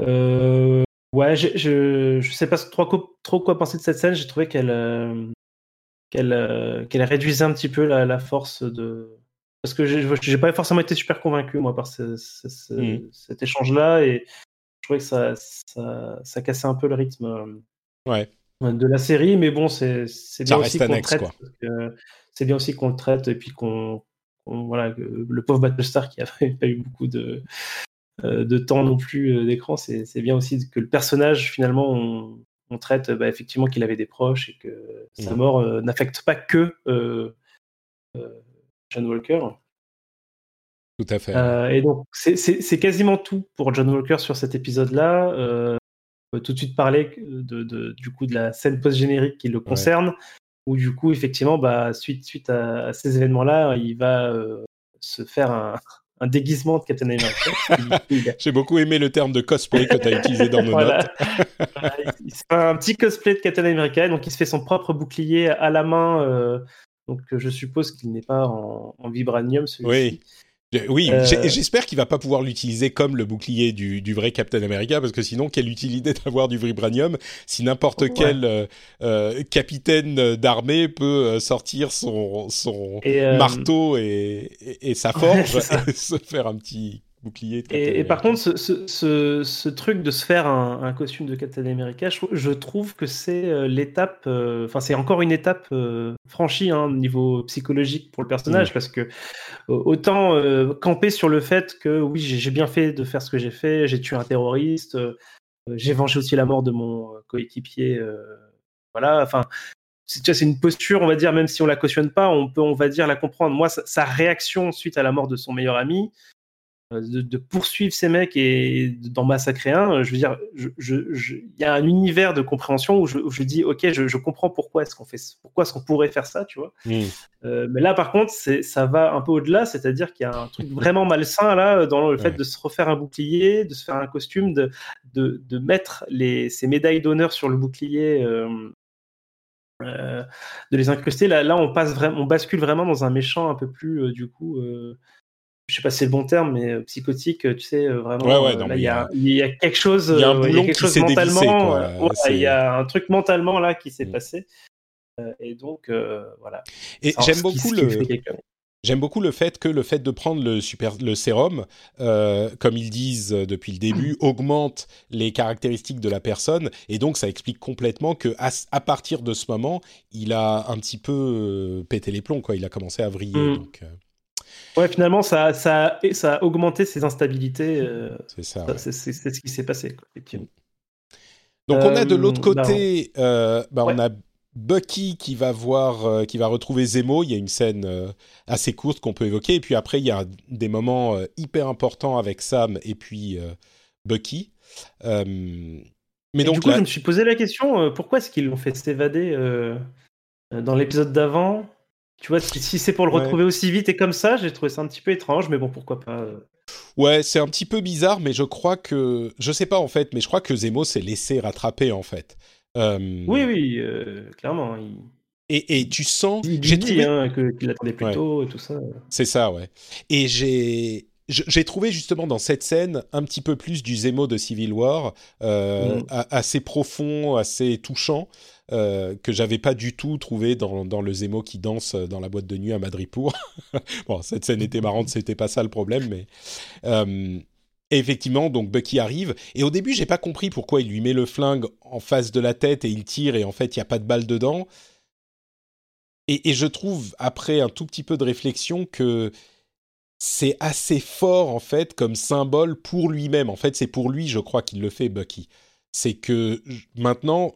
S2: Euh, ouais, je ne sais pas trop, trop, quoi penser de cette scène. J'ai trouvé qu'elle qu'elle qu'elle réduisait un petit peu la, la force de. Parce que j'ai pas forcément été super convaincu, moi, par ce, ce, ce, mmh. cet échange-là. Et trouvais que ça, ça, ça, cassait un peu le rythme
S1: euh, ouais.
S2: de la série, mais bon, c'est bien aussi qu'on traite. C'est bien aussi qu'on le traite et puis qu'on qu voilà, le pauvre Battlestar qui n'avait pas eu beaucoup de, euh, de temps non plus euh, d'écran, c'est bien aussi que le personnage finalement on, on traite bah, effectivement qu'il avait des proches et que sa mort euh, n'affecte pas que euh, John Walker.
S1: Tout à fait.
S2: Euh, et donc, c'est quasiment tout pour John Walker sur cet épisode-là. Euh, on peut tout de suite parler de, de, du coup de la scène post-générique qui le concerne, ouais. où du coup, effectivement, bah, suite, suite à, à ces événements-là, il va euh, se faire un, un, déguisement de Captain America.
S1: J'ai beaucoup aimé le terme de cosplay que tu as utilisé dans nos voilà. notes.
S2: il se fait un petit cosplay de Captain America, donc il se fait son propre bouclier à la main. Donc je suppose qu'il n'est pas en, en vibranium celui-ci.
S1: Oui. Oui, euh... j'espère qu'il va pas pouvoir l'utiliser comme le bouclier du, du, vrai Captain America, parce que sinon, quelle utilité d'avoir du vibranium si n'importe ouais. quel euh, euh, capitaine d'armée peut euh, sortir son, son et euh, marteau et, et, et, sa forge et se faire un petit bouclier.
S2: Et, et, par contre, ce, ce, ce, ce, truc de se faire un, un costume de Captain America, je, je trouve que c'est euh, l'étape, euh, enfin, euh, c'est encore une étape euh, franchie hein, au niveau psychologique pour le personnage, mmh. parce que autant euh, camper sur le fait que oui, j'ai bien fait de faire ce que j'ai fait, j'ai tué un terroriste, j'ai vengé aussi la mort de mon coéquipier, voilà, enfin. C'est une posture, on va dire, même si on la cautionne pas, on peut, on va dire, la comprendre. Moi, sa, sa réaction suite à la mort de son meilleur ami, de, de poursuivre ces mecs et d'en massacrer un. Je veux dire, il y a un univers de compréhension où je, où je dis, ok, je, je comprends pourquoi est-ce qu'on fait, pourquoi est-ce qu'on pourrait faire ça, tu vois.
S1: Mm.
S2: Euh, mais là, par contre, ça va un peu au-delà, c'est-à-dire qu'il y a un truc vraiment malsain là dans le fait
S1: Ouais.
S2: de se refaire un bouclier, de se faire un costume, de, de, de mettre les, ces médailles d'honneur sur le bouclier. euh, euh, de les incruster là, là on passe vraiment on bascule vraiment dans un méchant un peu plus euh, du coup euh, je sais pas si c'est le bon terme mais euh, psychotique euh, tu sais euh, vraiment
S1: Ouais, ouais,
S2: euh,
S1: non,
S2: là
S1: mais
S2: il y a il y a quelque chose
S1: il y a un
S2: euh, quelque chose mentalement euh, ouais, il y a un truc mentalement là qui s'est
S1: Mm.
S2: passé Euh, et donc euh, voilà
S1: Et j'aime beaucoup le. J'aime beaucoup le fait que le fait de prendre le super le sérum, euh, comme ils disent euh, depuis le début, augmente les caractéristiques de la personne et donc ça explique complètement que à, partir de ce moment, il a un petit peu euh, pété les plombs quoi. Il a commencé à vriller.
S2: Mm.
S1: Donc euh,
S2: ouais finalement ça ça a- ça a augmenté ses instabilités euh,
S1: c'est ça.
S2: ça,
S1: ouais.
S2: c'est ce qui s'est passé quoi, effectivement
S1: Donc on a de
S2: Euh,
S1: l'autre côté, euh, bah,
S2: Ouais.
S1: on a Bucky qui va voir, euh, qui va retrouver Zemo. Il y a une scène euh, assez courte qu'on peut évoquer. Et puis après, il y a des moments euh, hyper importants avec Sam et puis Bucky. Mais
S2: Et
S1: donc
S2: du coup,
S1: là,
S2: je me suis posé la question pourquoi est-ce qu'ils l'ont fait s'évader dans l'épisode d'avant Tu vois, si, si c'est pour le
S1: Ouais.
S2: retrouver aussi vite et comme ça, j'ai trouvé ça un petit peu étrange, mais bon, pourquoi pas. euh.
S1: ouais, c'est un petit peu bizarre, mais je crois que, je sais pas en fait, mais je crois que Zemo s'est laissé rattraper en fait. Euh,
S2: Oui, oui, euh, clairement. Il,
S1: Et, et tu sens, j'ai
S2: dit
S1: trouvé,
S2: hein, qu'il attendait plus
S1: Ouais.
S2: tôt et tout ça.
S1: C'est ça, ouais. Et j'ai j'ai trouvé justement dans cette scène un petit peu plus du Zemo de Civil War, euh,
S2: Mm.
S1: assez profond, assez touchant, euh, que j'avais pas du tout trouvé dans, dans le Zemo qui danse dans la boîte de nuit à Madripour. bon, cette scène était marrante, c'était pas ça le problème, mais euh, effectivement, donc Bucky arrive et au début j'ai pas compris pourquoi il lui met le flingue en face de la tête et il tire et en fait il y a pas de balle dedans. Et, et je trouve, après un tout petit peu de réflexion, que c'est assez fort, en fait, comme symbole pour lui-même. En fait, c'est pour lui, je crois, qu'il le fait, Bucky. C'est que maintenant,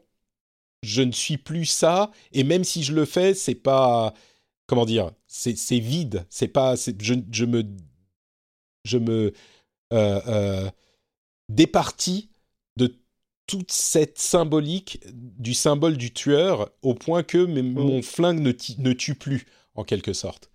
S1: je ne suis plus ça, et même si je le fais, c'est pas. Comment dire C'est vide. C'est pas. Je, je me. Je me. euh, euh, départis de toute cette symbolique du symbole du tueur au point que mes- mon flingue ne, tue plus en quelque sorte.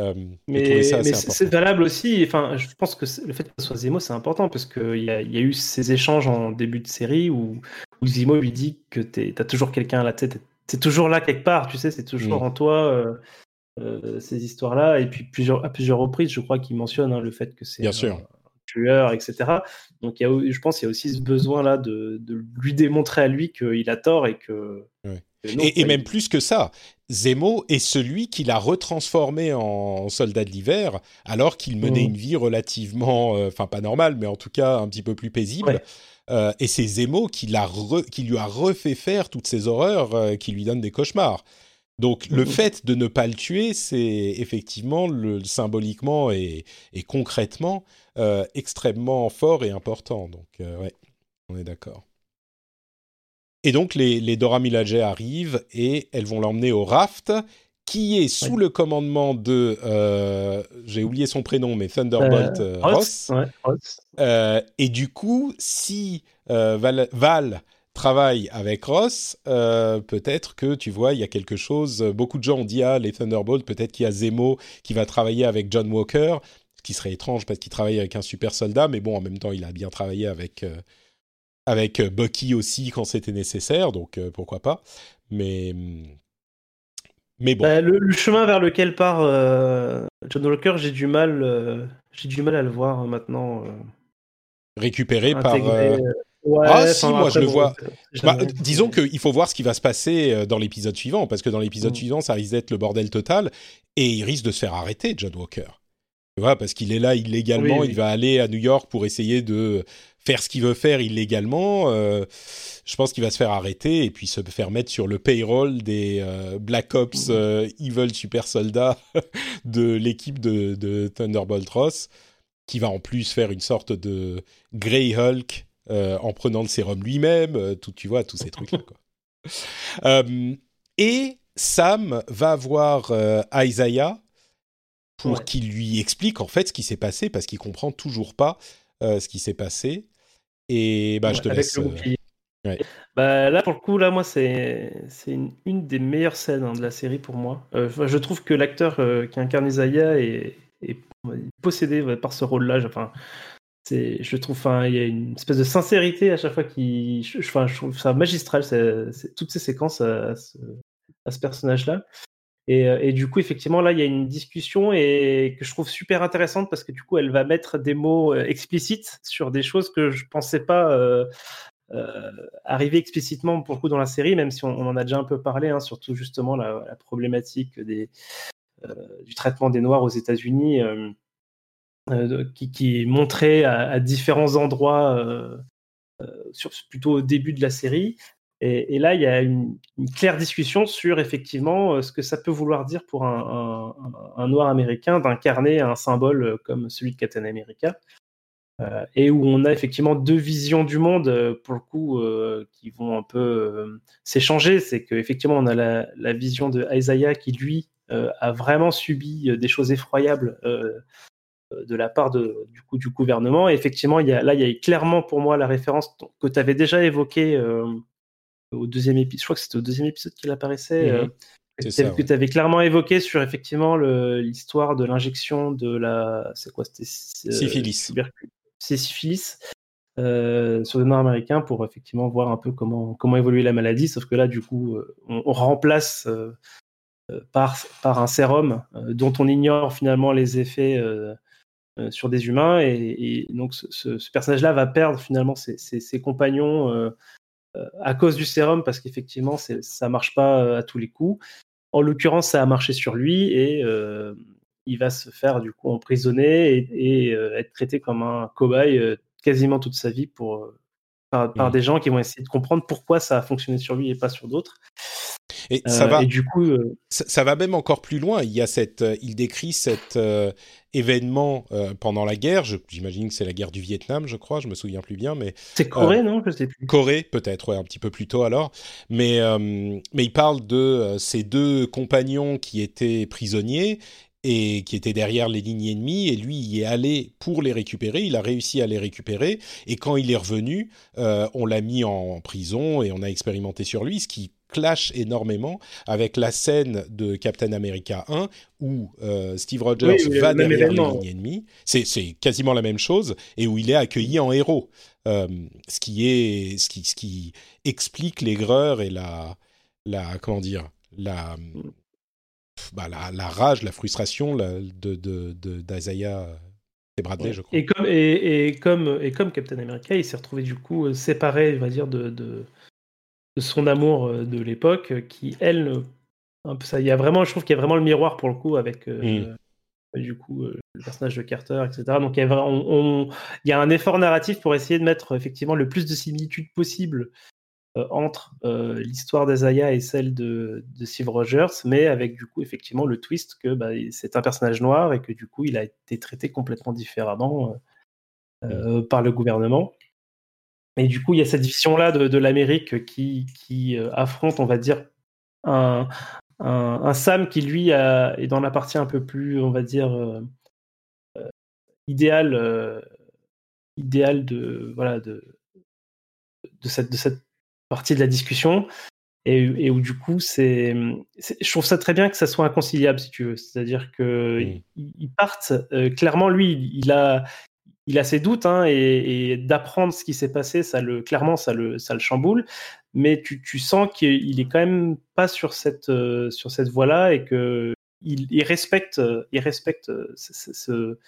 S1: Euh,
S2: Mais, c'est- valable aussi. Enfin, je pense que le fait que ce soit Zemo, c'est important parce qu'il y y a eu ces échanges en début de série où, où Zemo lui dit que tu as toujours quelqu'un à la tête. C'est toujours là quelque part, tu sais, c'est toujours
S1: Mm.
S2: en toi. euh, euh, ces histoires-là, et puis plusieurs, à plusieurs reprises, je crois qu'il mentionne hein, le fait que c'est
S1: Bien
S2: un, tueur, etc. Donc, il y a, je pense qu'il y a aussi ce besoin-là de, de lui démontrer à lui qu'il a tort et que.
S1: Ouais.
S2: que non,
S1: Et, même
S2: il-
S1: plus que ça, Zemo est celui qui l'a retransformé en soldat de l'hiver, alors qu'il menait
S2: Mhm.
S1: une vie relativement, euh, enfin pas normale, mais en tout cas un petit peu plus paisible.
S2: Ouais.
S1: Euh, et c'est Zemo qui, l'a re- qui lui a refait faire toutes ces horreurs euh, qui lui donnent des cauchemars. Donc le fait de ne pas le tuer, c'est effectivement le, symboliquement et, et concrètement euh, extrêmement fort et important. Donc ouais, on est d'accord. Et donc les, les Dora Milaje arrivent et elles vont l'emmener au raft qui est sous le commandement de, euh, j'ai oublié son prénom, mais Thunderbolt euh, Ross.
S2: ouais, Ross.
S1: Euh, et du coup, si euh, Val, Val travaille avec Ross, euh, peut-être que tu vois, il y a quelque chose. Beaucoup de gens ont dit ah les Thunderbolts, peut-être qu'il y a Zemo qui va travailler avec John Walker, ce qui serait étrange parce qu'il travaille avec un super soldat, mais bon, en même temps, il a bien travaillé avec euh, avec Bucky aussi quand c'était nécessaire, donc euh, pourquoi pas. Mais mais bon,
S2: Bah, le, le chemin vers lequel part euh, John Walker, j'ai du mal, euh, j'ai du mal à le voir euh, maintenant. euh,
S1: récupéré par.
S2: intégré, ouais,
S1: Ah, si, moi, je le
S2: bon,
S1: vois. Bah, disons qu'il faut voir ce qui va se passer dans l'épisode suivant, parce que dans l'épisode
S2: Mm.
S1: suivant, ça risque d'être le bordel total, et il risque de se faire arrêter, John Walker. Tu vois, parce qu'il est là illégalement,
S2: Oui, oui.
S1: il va aller à New York pour essayer de faire ce qu'il veut faire illégalement. euh, je pense qu'il va se faire arrêter et puis se faire mettre sur le payroll des euh, Black Ops
S2: Mm.
S1: euh, Evil Super Soldats de l'équipe de, de Thunderbolt Ross, qui va en plus faire une sorte de Grey Hulk en prenant le sérum lui-même, tout, tu vois, tous ces trucs-là. et Sam va voir Isaiah pour
S2: Ouais.
S1: qu'il lui explique en fait ce qui s'est passé parce qu'il comprend toujours pas euh, ce qui s'est passé. Et bah, je te laisse. Euh,
S2: bouclier.
S1: ouais.
S2: Bah, là, pour le coup, là, moi, c'est c'est une, une des meilleures scènes hein, de la série pour moi. Euh, je trouve que l'acteur euh, qui incarne Isaiah est, est possédé ouais, par ce rôle-là. Enfin, je trouve, enfin, il y a une espèce de sincérité à chaque fois qu'il, je, je- enfin, je trouve ça magistral, toutes ces séquences à, à ce, à ce personnage-là. Et, euh, et du coup, effectivement, là, il y a une discussion et que je trouve super intéressante parce que du coup, elle va mettre des mots euh, explicites sur des choses que je pensais pas euh, arriver explicitement pour le coup dans la série, même si on, en a déjà un peu parlé, hein, surtout justement la, problématique des, du traitement des Noirs aux États-Unis, qui, qui est montré à, différents endroits, plutôt au début de la série. Et, là, il y a une, claire discussion sur effectivement euh, ce que ça peut vouloir dire pour un, noir américain d'incarner un symbole euh, comme celui de Captain America. Euh, et où on a effectivement deux visions du monde, pour le coup, qui vont un peu s'échanger. C'est qu'effectivement, on a la, vision de Isaiah qui, lui, a vraiment subi des choses effroyables de la part du, coup, du gouvernement. Et effectivement, là, il y a clairement pour moi la référence que tu avais déjà évoquée au deuxième épisode. Je crois que c'était au deuxième épisode qu'il apparaissait.
S1: Mhm.
S2: euh, que tu avais clairement évoqué sur effectivement le- l'histoire de l'injection de la. C'est quoi C'était. euh,
S1: Syphilis.
S2: C'est syphilis. euh, sur des Nord-Américains pour effectivement voir un peu comment, comment évoluer la maladie. Sauf que là, du coup, on, on remplace euh, par, par un sérum euh, dont on ignore finalement les effets sur des humains. Et, et donc, ce, personnage-là va perdre finalement ses, ses- ses compagnons à cause du sérum parce qu'effectivement, ça marche pas euh, à tous les coups. En l'occurrence, ça a marché sur lui et euh, il va se faire du coup emprisonner et, et, euh, être traité comme un cobaye quasiment toute sa vie pour, par, par
S1: Mhm.
S2: des gens qui vont essayer de comprendre pourquoi ça a fonctionné sur lui et pas sur d'autres.
S1: Et ça
S2: Euh,
S1: va.
S2: Et du coup, euh,
S1: ça, ça va même encore plus loin. Il y a cette, euh, il décrit cet événement pendant la guerre. J'imagine que c'est la guerre du Vietnam, je crois. Je me souviens plus bien, mais
S2: c'est Corée, non? Je sais plus.
S1: Corée peut-être, ouais, un petit peu plus tôt alors. Mais mais il parle de ces deux compagnons qui étaient prisonniers et qui étaient derrière les lignes ennemies. Et lui, il est allé pour les récupérer. Il a réussi à les récupérer. Et quand il est revenu, euh, on l'a mis en prison et on a expérimenté sur lui, ce qui clash énormément avec la scène de Captain America 1 où euh, Steve Rogers
S2: Oui,
S1: va derrière les
S2: événement.
S1: lignes ennemies. C'est, c'est quasiment la même chose et où il est accueilli en héros. Euh, ce qui est, ce qui, ce qui explique l'aigreur et la, la, comment dire, la, bah, la, la rage, la frustration la- de, d'Isaiah et Bradley, je crois.
S2: Et comme, et, et comme, et comme Captain America, il s'est retrouvé du coup euh, séparé, on va dire, de, de, de son amour euh, de l'époque, euh, qui, elle, ça, il y a vraiment, je trouve qu'il y a vraiment le miroir pour le coup avec, euh,
S1: Mm.
S2: du coup, le personnage de Carter, etc. Donc il y, a, vra- on- on- il y a un effort narratif pour essayer de mettre effectivement le plus de similitudes possible entre euh, l'histoire d'Azaya et celle de, de Steve Rogers, mais avec du coup effectivement le twist que bah, c'est un personnage noir et que du coup il a été traité complètement différemment euh, par le gouvernement. Et du coup il y a cette vision-là de, de l'Amérique qui, qui euh, affronte, on va dire, un, un, un Sam qui lui a, est dans la partie un peu plus, on va dire, euh, euh, idéale, euh, de, voilà, de, de, cette, de cette partie de la discussion. Et, et où du coup c'est je trouve ça très bien que ça soit inconciliable si tu veux. C'est-à-dire que ils, ils partent clairement lui il, il a il a ses doutes hein, et, d'apprendre ce qui s'est passé ça le clairement ça le ça le chamboule. Mais tu, tu sens qu'il est quand même pas sur cette euh, sur cette voie là et que il, respecte euh, il respecte euh, ce, ce-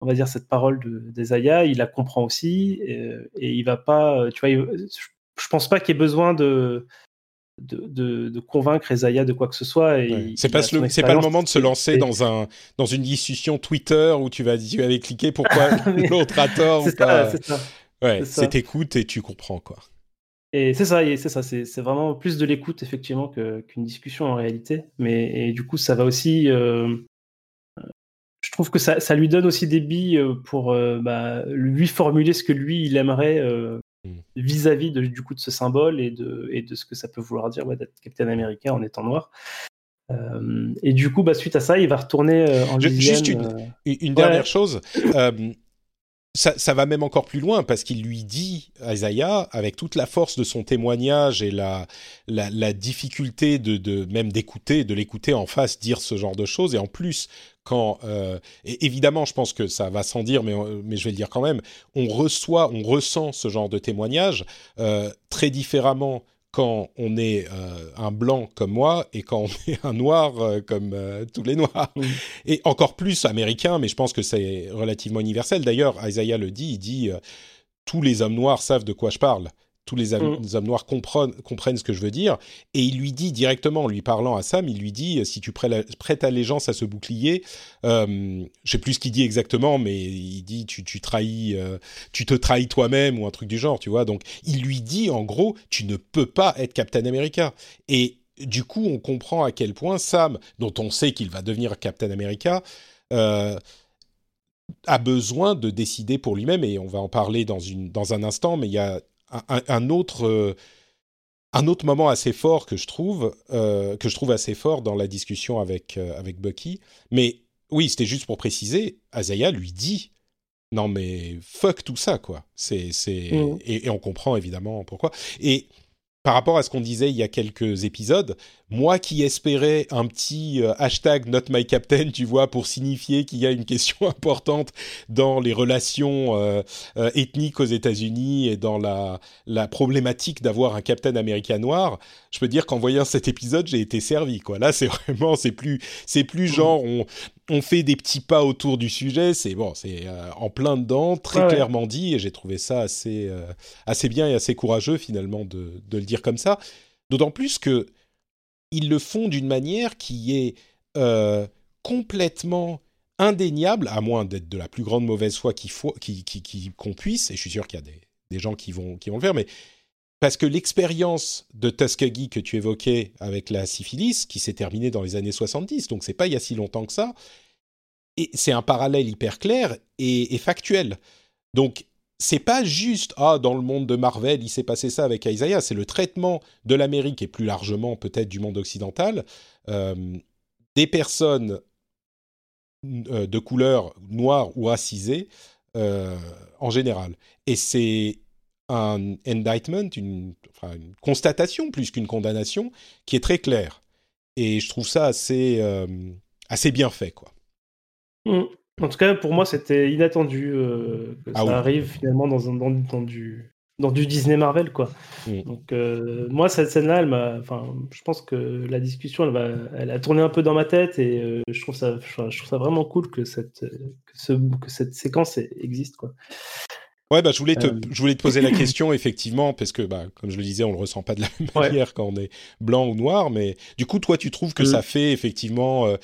S2: on va dire cette parole de d'Ezaya, il la comprend aussi et, et il va pas tu vois il- je pense pas qu'il ait besoin de de, de, de convaincre Ezaya de quoi que ce soit.
S1: Ouais. C'est pas, le- pas le moment de se lancer dans un dans une discussion Twitter où tu vas tu vas cliquer pourquoi l'autre a tort ou
S2: C'est
S1: pas.
S2: ça,
S1: ouais,
S2: c'est
S1: écoute et tu comprends quoi.
S2: Et c'est ça, c'est ça, c'est vraiment plus de l'écoute effectivement qu'une discussion en réalité. Mais et du coup, ça va aussi. euh, je trouve que ça, ça lui donne aussi des billes euh, pour euh, bah, lui formuler ce que lui il aimerait euh. Vis-à-vis de, du coup de ce symbole et de, et de ce que ça peut vouloir dire ouais, d'être Captain Américain en étant noir. Euh, et du coup, bah, suite à ça, il va retourner euh, en
S1: juste une,
S2: euh,
S1: Une dernière
S2: Ouais.
S1: chose, euh, ça, va même encore plus loin parce qu'il lui dit, Isaiah, avec toute la force de son témoignage et la, la, difficulté de, de même d'écouter, de l'écouter en face dire ce genre de choses, et en plus, quand, euh, évidemment, je pense que ça va sans dire, mais, euh, mais je vais le dire quand même, on reçoit, on ressent ce genre de témoignage euh, très différemment quand on est euh, un blanc comme moi et quand on est un noir euh, comme euh, tous les noirs. Et encore plus américain, mais je pense que c'est relativement universel. D'ailleurs, Isaiah le dit, il dit tous les hommes noirs savent de quoi je parle. Tous les, hommes-
S2: Mm.
S1: noirs comprennent, comprennent ce que je veux dire. Et il lui dit directement, en lui parlant à Sam, il lui dit euh, si tu prêtes, allégeance à ce bouclier, euh, je sais plus ce qu'il dit exactement, mais il dit tu, tu trahis, euh, tu te trahis toi-même ou un truc du genre, tu vois. Donc il lui dit en gros, tu ne peux pas être Captain America. Et du coup, on comprend à quel point Sam, dont on sait qu'il va devenir Captain America, euh, a besoin de décider pour lui-même. Et on va en parler dans, une, dans un instant, mais il y a un, autre. euh, un autre moment assez fort que je trouve, euh, que je trouve assez fort dans la discussion avec, euh, avec Bucky. Mais oui, c'était juste pour préciser, Azaya lui dit non mais fuck tout ça quoi. C'est c'est
S2: Mhm.
S1: et, et on comprend évidemment pourquoi. Et par rapport à ce qu'on disait il y a quelques épisodes, moi qui espérais un petit euh, hashtag not my captain, tu vois, pour signifier qu'il y a une question importante dans les relations euh, euh, ethniques aux États-Unis et dans la, la problématique d'avoir un captain américain noir, je peux dire qu'en voyant cet épisode, j'ai été servi. Quoi. Là, c'est vraiment, c'est plus, c'est plus genre on, on fait des petits pas autour du sujet. C'est bon, c'est euh, en plein dedans, très
S2: Ouais,
S1: clairement dit, et j'ai trouvé ça assez, euh, assez bien et assez courageux finalement de, de le dire comme ça. D'autant plus que ils le font d'une manière qui est euh, complètement indéniable, à moins d'être de la plus grande mauvaise foi qu'il faut, qui, qui, qui- qu'on puisse, et je suis sûr qu'il y a des, des gens qui vont, qui vont le faire, mais parce que l'expérience de Tuskegee que tu évoquais avec la syphilis, qui s'est terminée dans les années 70, donc c'est pas il y a si longtemps que ça, et c'est un parallèle hyper clair et, factuel. Donc c'est pas juste ah dans le monde de Marvel il s'est passé ça avec Isaiah, c'est le traitement de l'Amérique et plus largement peut-être du monde occidental euh, des personnes euh, de couleur noire ou racisée euh, en général. Et c'est un indictment, une, enfin, une constatation plus qu'une condamnation, qui est très claire. Et je trouve ça assez, euh, assez bien fait, quoi.
S2: Mm. En tout cas, pour moi, c'était inattendu euh, que
S1: Ah
S2: ça
S1: oui.
S2: arrive finalement dans, un, dans, dans du, dans du Disney Marvel, quoi.
S1: Mm.
S2: Donc, euh, moi, cette scène-là, elle m'a, enfin, je pense que la discussion, elle, va, elle a tourné un peu dans ma tête et euh, je trouve ça, je trouve ça vraiment cool que cette, que, ce, que cette séquence existe, quoi.
S1: Ouais, bah, je voulais te,
S2: Euh.
S1: je voulais te poser la question, effectivement, parce que, bah, comme je le disais, on le ressent pas de la même
S2: Ouais.
S1: manière quand on est blanc ou noir, mais du coup, toi, tu trouves que
S2: Mm.
S1: ça fait effectivement euh,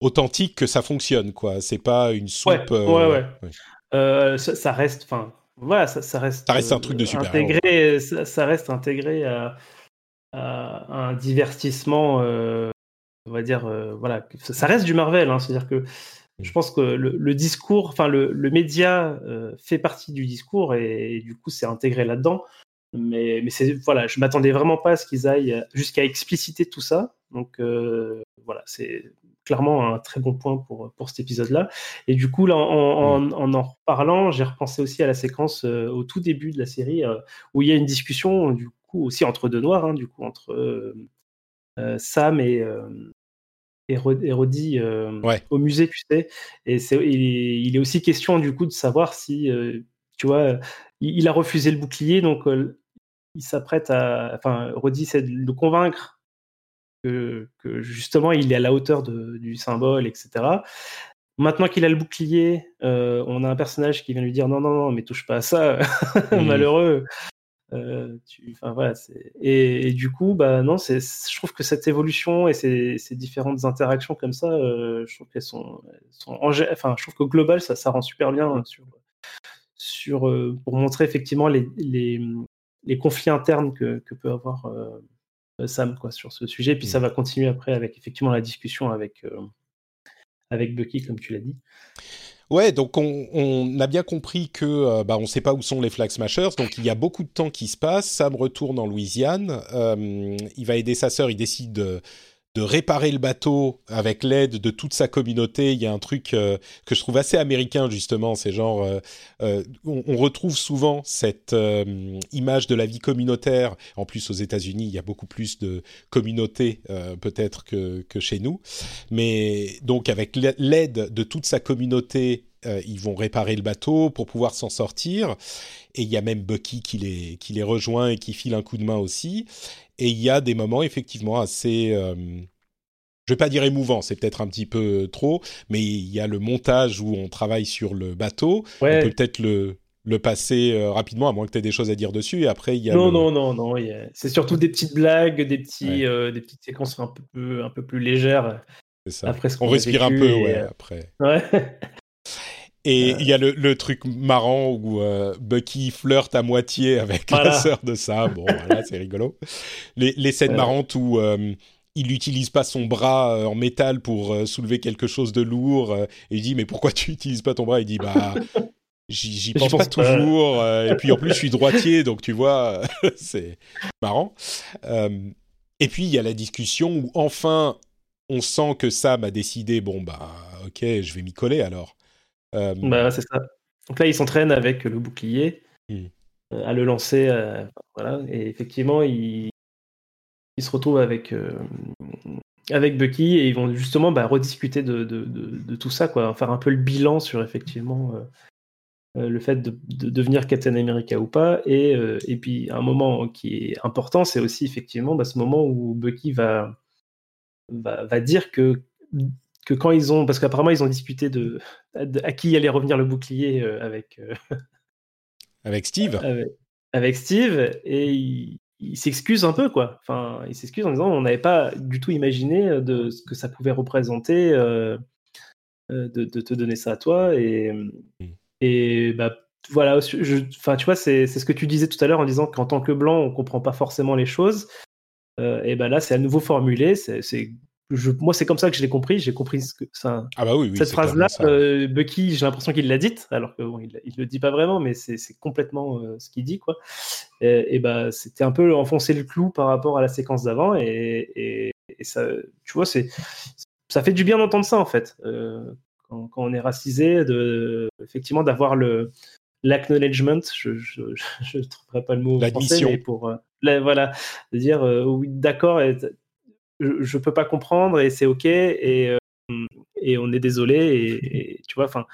S1: authentique, que ça fonctionne, quoi. C'est pas une soupe.
S2: Ouais,
S1: euh,
S2: ouais, ouais. Euh, ça, ça reste, enfin, voilà, ça, ça reste.
S1: Ça reste un truc de super-héros.
S2: Intégré, ça, ça reste intégré à, à un divertissement, on va dire, euh, voilà, ça reste du Marvel, hein, c'est-à-dire que je pense que le, le discours, enfin, le, le média euh, fait partie du discours et, et du coup, c'est intégré là-dedans. Mais, mais c'est voilà, je m'attendais vraiment pas à ce qu'ils aillent jusqu'à expliciter tout ça. Donc euh, voilà, c'est clairement un très bon point pour, pour cet épisode-là. Et du coup, là, en en, en, en reparlant, j'ai repensé aussi à la séquence euh, au tout début de la série où il y a une discussion, du coup, aussi entre deux noirs, hein, du coup, entre Sam et, et Roddy euh,
S1: Ouais.
S2: au musée, tu sais. Et c'est, il, est- il est aussi question, du coup, de savoir si, euh, tu vois, il, il a refusé le bouclier, donc euh, il s'apprête à. Enfin, Roddy essaie de le convaincre que, que justement il est à la hauteur de- du symbole, etc. Maintenant qu'il a le bouclier, on a un personnage qui vient lui dire non, non, non, mais touche pas à ça, malheureux. Euh, tu- voilà, et, et du coup, bah non, je trouve que cette évolution et ces, ces différentes interactions comme ça, euh, je trouve qu'elles sont, sont enfin, je trouve qu'au global, ça, ça rend super bien sur, sur euh, pour montrer effectivement les, les, les conflits internes que, que peut avoir euh, Sam quoi sur ce sujet. Puis
S1: Mm.
S2: ça va continuer après avec effectivement la discussion avec euh, avec Bucky, comme tu l'as dit.
S1: Ouais, donc on, a bien compris que euh, bah, on ne sait pas où sont les Flag Smashers, donc il y a beaucoup de temps qui se passe. Sam retourne en Louisiane, euh, il va aider sa sœur, il décide de, réparer le bateau avec l'aide de toute sa communauté. Il y a un truc euh, que je trouve assez américain justement, c'est genre euh, euh, on, on, retrouve souvent cette image de la vie communautaire. En plus aux États-Unis, il y a beaucoup plus de communautés peut-être que, que chez nous, mais donc avec l'aide de toute sa communauté ils vont réparer le bateau pour pouvoir s'en sortir. Et il y a même Bucky qui les, qui les rejoint et qui file un coup de main aussi. Et il y a des moments effectivement assez, euh, je vais pas dire émouvant, c'est peut-être un petit peu trop, mais il y a le montage où on travaille sur le bateau.
S2: Ouais.
S1: On peut peut-être le, le passer euh, rapidement, à moins que tu aies des choses à dire dessus. Et après, il y a.
S2: Non,
S1: le...
S2: non, non, non. A... C'est surtout des petites blagues, des, petits, ouais. euh, des petites séquences un peu, un peu plus légères.
S1: C'est ça.
S2: Après ce
S1: on respire un peu, ouais,
S2: euh...
S1: après.
S2: Ouais.
S1: Et il y a le, le, truc marrant où euh, Bucky flirte à moitié avec
S2: voilà.
S1: la sœur de Sam. Bon, voilà, c'est rigolo. Les, les scènes
S2: Ouais.
S1: marrantes où euh, il n'utilise pas son bras euh, en métal pour euh, soulever quelque chose de lourd. euh, et il dit, mais pourquoi tu n'utilises pas ton bras? Il dit, bah... J'y pense,
S2: pense
S1: toujours. euh, et puis en plus, je suis droitier, donc tu vois, c'est marrant. Euh, et puis il y a la discussion où enfin on sent que Sam a décidé, bon bah ok, je vais m'y coller alors. Euh,
S2: Bah, c'est ça. Donc là, il s'entraîne avec le bouclier
S1: Mm.
S2: euh, à le lancer. euh, voilà. Et effectivement, il, il se retrouve avec, avec Bucky et ils vont justement bah, rediscuter de, de, de, de tout ça, quoi. faire un peu le bilan sur effectivement euh, le fait de, de devenir Captain America ou pas. Et, euh, et puis, un moment qui est important, c'est aussi effectivement bah, ce moment où Bucky va, va, va dire que que quand ils ont, parce qu'apparemment ils ont discuté de, de, à qui allait revenir le bouclier euh, avec, euh,
S1: avec Steve.
S2: avec, avec Steve, et il, il s'excuse un peu, quoi. Enfin, il s'excuse en disant on n'avait pas du tout imaginé de ce que ça pouvait représenter euh, de, de, te donner ça à toi, et,
S1: Mm.
S2: et bah voilà, enfin, tu vois, c'est ce que tu disais tout à l'heure en disant qu'en tant que blanc, on comprend pas forcément les choses. Euh, et ben là, c'est à nouveau formulé. C'est je, moi, c'est comme ça que je l'ai compris. J'ai compris ce que ça.
S1: Ah bah oui, oui
S2: cette phrase-là, euh, Bucky, j'ai l'impression qu'il l'a dite, alors que bon, il, il, le dit pas vraiment, mais c'est complètement euh, ce qu'il dit, quoi. Et, et bah, c'était un peu enfoncer le clou par rapport à la séquence d'avant, et, et, et, ça, tu vois, c'est ça fait du bien d'entendre ça en fait, euh, quand, quand, on est racisé, de effectivement d'avoir le l'acknowledgement, je, je, trouverai pas le mot français, mais pour la, voilà, de dire oui, d'accord je, je peux pas comprendre et c'est ok et, euh, et on est désolé et, et tu vois enfin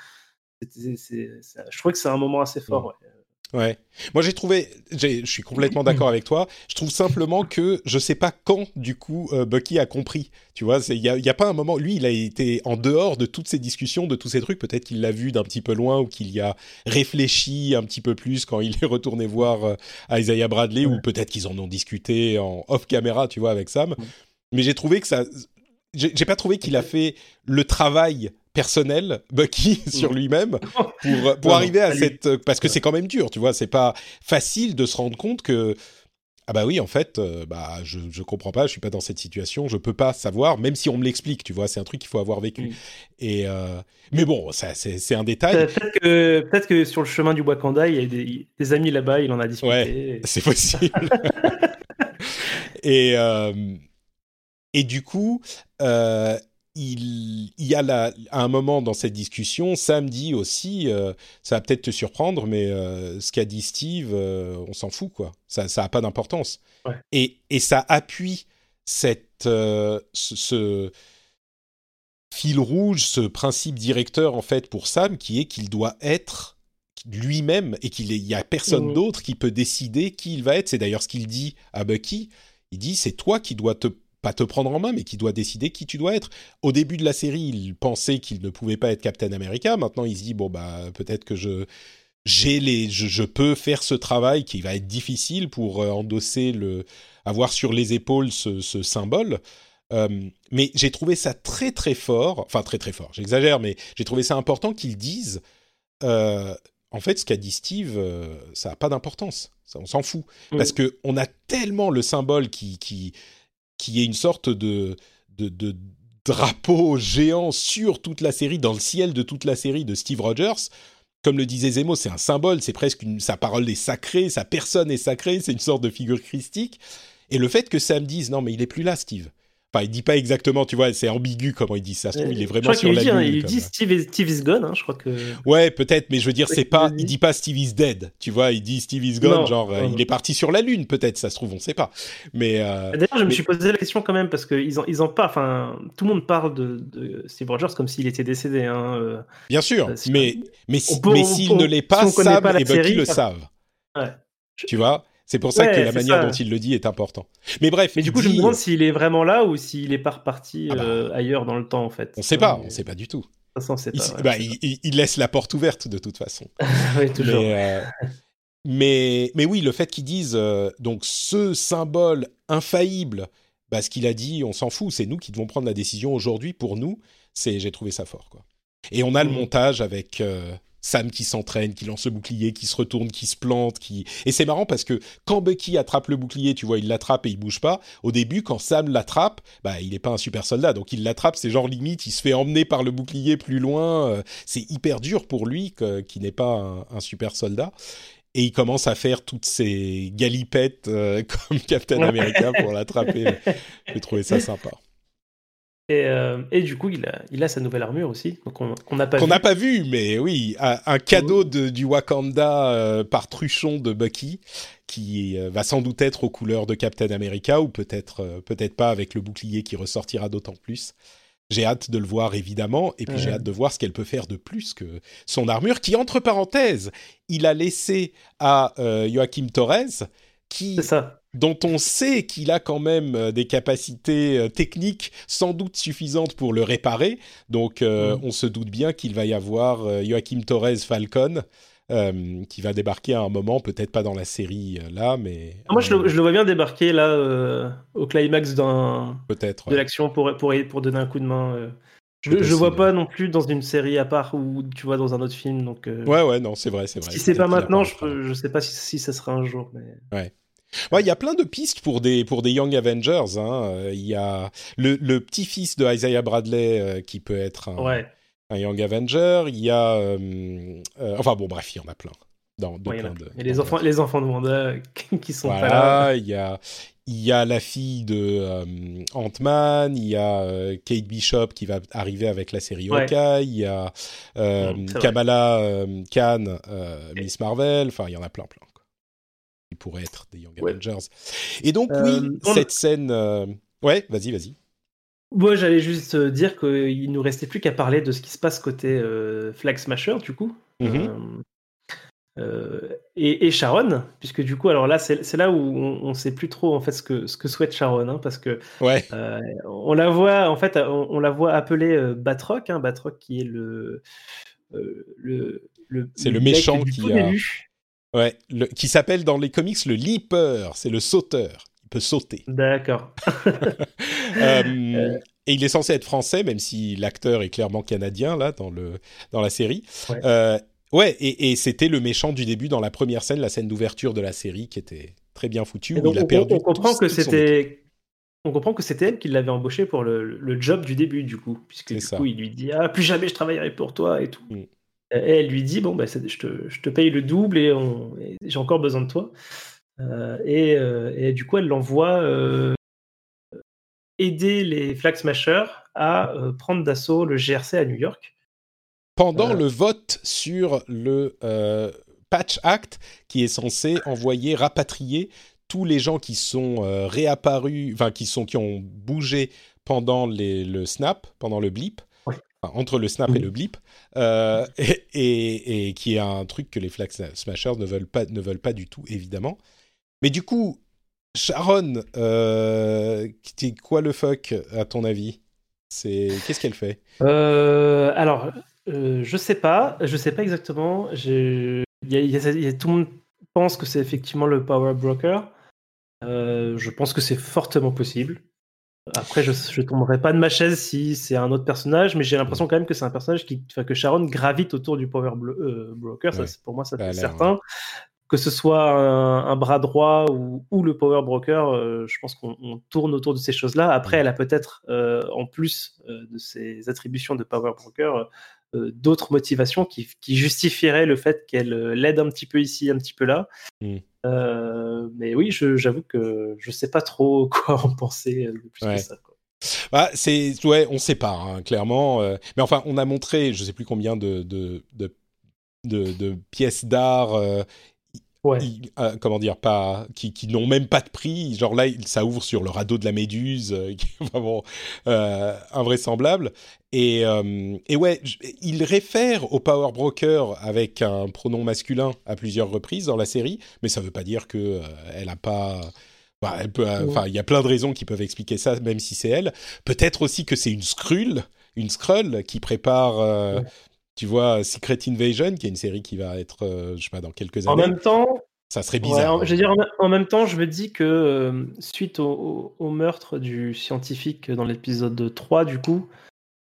S2: je trouve que c'est un moment assez fort ouais.
S1: Ouais. Moi, j'ai trouvé, je suis complètement d'accord avec toi. Je trouve simplement que je sais pas quand, du coup, euh, Bucky a compris. Tu vois, il y a, pas un moment. Lui, il a été en dehors de toutes ces discussions, de tous ces trucs. Peut-être qu'il l'a vu d'un petit peu loin ou qu'il y a réfléchi un petit peu plus quand il est retourné voir euh, Isaiah Bradley ouais. ou peut-être qu'ils en ont discuté en off caméra, tu vois, avec Sam. Ouais. Mais j'ai trouvé que ça, j'ai pas trouvé qu'il a fait le travail personnel Bucky sur lui-même pour pour arriver à cette parce que c'est quand même dur tu vois c'est pas facile de se rendre compte que ah bah oui en fait euh, bah je je comprends pas je suis pas dans cette situation je peux pas savoir même si on me l'explique tu vois c'est un truc qu'il faut avoir vécu. Mm. et euh, mais bon ça c'est un détail.
S2: Peut-être que peut-être que sur le chemin du Wakanda il y a des, des amis là-bas il en a discuté.
S1: Ouais c'est possible. Et euh, et du coup euh, il, il, y a la, à un moment dans cette discussion, Sam dit aussi, euh, ça va peut-être te surprendre, mais euh, ce qu'a dit Steve, euh, on s'en fout, quoi. Ça n'a pas d'importance.
S2: Ouais.
S1: Et, et, ça appuie cette, ce, ce, fil rouge, ce principe directeur, en fait, pour Sam, qui est qu'il doit être lui-même et qu'il n'y a personne mmh. d'autre qui peut décider qui il va être. C'est d'ailleurs ce qu'il dit à Bucky. Il dit, c'est toi qui dois te pas te prendre en main, mais qui doit décider qui tu dois être. Au début de la série, il pensait qu'il ne pouvait pas être Captain America. Maintenant, il se dit bon bah peut-être que je j'ai les je, je, peux faire ce travail qui va être difficile pour euh, endosser le avoir sur les épaules ce, ce symbole. Euh, mais j'ai trouvé ça très très fort, enfin très très fort. J'exagère, mais j'ai trouvé ça important qu'ils disent. Euh, en fait, ce qu'a dit Steve, euh, ça n'a pas d'importance. On s'en fout. Mmh. Parce que on a tellement le symbole qui, qui, qui est une sorte de, de, drapeau géant sur toute la série, dans le ciel de toute la série de Steve Rogers. Comme le disait Zemo, c'est un symbole, c'est presque sa parole est sacrée, sa personne est sacrée, c'est une sorte de figure christique. Et le fait que Sam dise non mais il est plus là, Steve. Enfin, il dit pas exactement, tu vois, c'est ambigu comment il dit ça. Se trouve, il est
S2: Je
S1: vraiment
S2: crois
S1: sur
S2: qu'il
S1: la
S2: dit, hein,
S1: lune.
S2: il dit Steve is, Steve is gone, hein, je crois que.
S1: Ouais, peut-être, mais je veux dire, c'est
S2: il
S1: pas, il dit pas Steve is dead, tu vois, il dit Steve is gone,
S2: Non,
S1: genre, euh,
S2: non,
S1: il est parti sur la lune, peut-être, ça se trouve, on sait pas. Mais, euh,
S2: D'ailleurs, je me suis posé la question quand même parce qu'ils en, ils en parlent. Enfin, tout le monde parle de, de Steve Rogers comme s'il était décédé. Hein. euh.
S1: bien sûr,
S2: Euh, si-
S1: mais, mais, si-
S2: peut-
S1: s'il ne l'est
S2: si
S1: pas,
S2: connaît
S1: Sam
S2: pas
S1: et Bucky
S2: série,
S1: le savent?
S2: Ouais.
S1: Tu vois? C'est pour ça
S2: Ouais,
S1: que la manière
S2: ça.
S1: dont il le dit est important. Mais bref,
S2: Mais du coup, je me demande s'il est vraiment là ou s'il est pas reparti
S1: Ah bah.
S2: euh, ailleurs dans le temps en fait.
S1: on sait pas,
S2: Mais-
S1: on sait pas du tout.
S2: De toute façon, on sait
S1: Il,
S2: pas. ouais,
S1: bah, il, laisse la porte ouverte de toute façon.
S2: pas. Oui, toujours.
S1: Mais, euh, mais, mais oui, le fait qu'ils disent euh, donc ce symbole infaillible, bah, ce qu'il a dit, on s'en fout, c'est nous qui devons prendre la décision aujourd'hui pour nous. C'est, j'ai trouvé ça fort, quoi. Et on a le
S2: Mhm.
S1: montage avec euh, Sam qui s'entraîne, qui lance le bouclier, qui se retourne, qui se plante, qui. Et c'est marrant parce que quand Bucky attrape le bouclier, tu vois, il l'attrape et il bouge pas. Au début, quand Sam l'attrape, bah, il est pas un super soldat, donc il l'attrape, c'est genre limite, il se fait emmener par le bouclier plus loin. euh, c'est hyper dur pour lui, qui n'est pas un, un super soldat. Et il commence à faire toutes ces galipettes euh, comme Captain America pour l'attraper. J'ai trouvé ça sympa.
S2: Et, euh, et du coup, il a, il a sa nouvelle armure aussi, donc on qu'on n'a pas
S1: Qu'on n'a pas vu, mais oui, un, un cadeau de, du Wakanda euh, par Truchon de Bucky, qui euh, va sans doute être aux couleurs de Captain America, ou peut-être euh, peut-être pas avec le bouclier qui ressortira d'autant plus. J'ai hâte de le voir évidemment, et puis j'ai hâte de voir ce qu'elle peut faire de plus que son armure, qui entre parenthèses, il a laissé à euh, Joachim Torres, qui
S2: C'est ça.
S1: Dont on sait qu'il a quand même euh, des capacités euh, techniques sans doute suffisantes pour le réparer. Donc euh,
S2: Mm.
S1: on se doute bien qu'il va y avoir Joachim Torres Falcon euh, qui va débarquer à un moment, peut-être pas dans la série là, mais
S2: Ah, Moi, je le, je le vois bien débarquer là au climax d'un
S1: peut-être.
S2: de
S1: ouais.
S2: l'action pour, pour, pour donner un coup de main. Je ne vois pas non plus dans une série à part ou tu vois dans un autre film. Donc, euh,
S1: Ouais, ouais, non, c'est vrai, c'est vrai.
S2: si c'est pas maintenant, je, je sais pas si, si ça sera un jour. Mais...
S1: Ouais, il y a plein de pistes pour des pour des Young Avengers. hein. Euh, Il y a le, le petit-fils de Isaiah Bradley euh, qui peut être un,
S2: Ouais,
S1: un Young Avenger. Il y a, euh, euh, enfin bon, bref, il y en a plein. Dans, de
S2: ouais,
S1: plein de.
S2: Et les enfants, les enfants de Wanda qui sont pas là.
S1: Voilà, il y a, il y a la fille de Ant-Man, il y a Kate Bishop qui va arriver avec la série. Hawkeye, il y a. Kamala Khan, Miss Marvel, enfin il y en a plein, plein. Pourraient être des Young
S2: Ouais.
S1: Avengers. Et donc
S2: Euh,
S1: oui, cette scène... euh, Ouais, vas-y, vas-y.
S2: Moi, j'allais juste euh, dire qu'il nous restait plus qu'à parler de ce qui se passe côté euh, Flag Smasher, du coup.
S1: Mhm.
S2: Euh, euh, et, et Sharon, puisque du coup, alors là, c'est c'est là où on, on sait plus trop en fait ce que, ce que souhaite Sharon, hein, parce que
S1: Ouais,
S2: euh, on la voit, en fait, on, on la voit appeler euh, Batroc, hein, Batroc qui est le euh, le, le
S1: C'est le méchant qui a-
S2: début.
S1: Ouais. Le- qui s'appelle dans les comics le leaper, c'est le sauteur. Il peut sauter.
S2: D'accord.
S1: Euh, et il est censé être français, même si l'acteur est clairement canadien là dans le dans la série.
S2: Ouais.
S1: Euh, ouais, et, et c'était le méchant du début dans la première scène, la scène d'ouverture de la série, qui était très bien foutue. Où
S2: donc,
S1: il a
S2: on,
S1: perdu.
S2: on comprend
S1: tout-
S2: que c'était. On comprend que c'était elle qui l'avait embauché pour le, le job du début, du coup. Puisque du
S1: ça.
S2: coup, il lui dit Ah, plus jamais je travaillerai pour toi et tout.
S1: Mm.
S2: Et elle lui dit Bon, bah, je, te, je te paye le double et, j'ai encore besoin de toi. Euh, et, euh, et du coup, elle l'envoie euh, aider les Flag Smashers à euh, prendre d'assaut le GRC à New York.
S1: Pendant
S2: Euh.
S1: le vote sur le euh, Patch Act, qui est censé envoyer rapatrier tous les gens qui sont euh, réapparus, enfin qui sont qui ont bougé pendant les, le snap, pendant le blip. Enfin, entre le snap et le blip, euh, et, et- et qui est un truc que les Flag Smashers ne veulent pas, ne veulent pas du tout, évidemment. Mais du coup, Sharon, euh, c'est quoi le fuck à ton avis? C'est qu'est-ce qu'elle fait?
S2: Euh, alors, euh, je sais pas, je sais pas exactement. Je- il y a- il y a- il y a- tout le monde pense que c'est effectivement le Power Broker. Euh, je pense que c'est fortement possible. Après, je ne tomberai pas de ma chaise si c'est un autre personnage, mais j'ai l'impression quand même que c'est un personnage qui, que Sharon gravite autour du Power Blo- euh, Broker. Ça,
S1: Ouais.
S2: c'est- pour moi, ça
S1: Ça
S2: c'est
S1: l'air,
S2: certain. Que ce soit un, un bras droit ou, ou le Power Broker, euh, je pense qu'on on tourne autour de ces choses-là. Après, elle a peut-être, euh, en plus euh, de ses attributions de Power Broker, euh, d'autres motivations qui, qui justifieraient le fait qu'elle euh, l'aide un petit peu ici, un petit peu là.
S1: Mm.
S2: Euh, mais oui, j'avoue que je sais pas trop quoi en penser euh, de plus
S1: Ouais.
S2: que ça. quoi.
S1: Bah, c'est ouais, on sait pas hein, clairement. euh, mais enfin, on a montré, je sais plus combien de de de, de, de pièces d'art. euh,
S2: Ouais.
S1: euh, comment dire pas qui, qui n'ont même pas de prix genre là ça ouvre sur le radeau de la méduse euh, qui est vraiment euh, invraisemblable et, et ouais il réfère au power broker avec un pronom masculin à plusieurs reprises dans la série mais ça veut pas dire que elle a pas bah, elle peut, enfin, il y a plein de raisons qui peuvent expliquer ça, même si c'est elle. Peut-être aussi que c'est une Skrull, une Skrull qui prépare,
S2: Ouais.
S1: Tu vois, Secret Invasion, qui est une série qui va être, euh, je sais pas, dans quelques
S2: En
S1: années.
S2: même temps,
S1: Ça serait bizarre.
S2: en- je veux dire, en, en même temps, je me dis que euh, suite au, meurtre du scientifique dans l'épisode 3, du coup,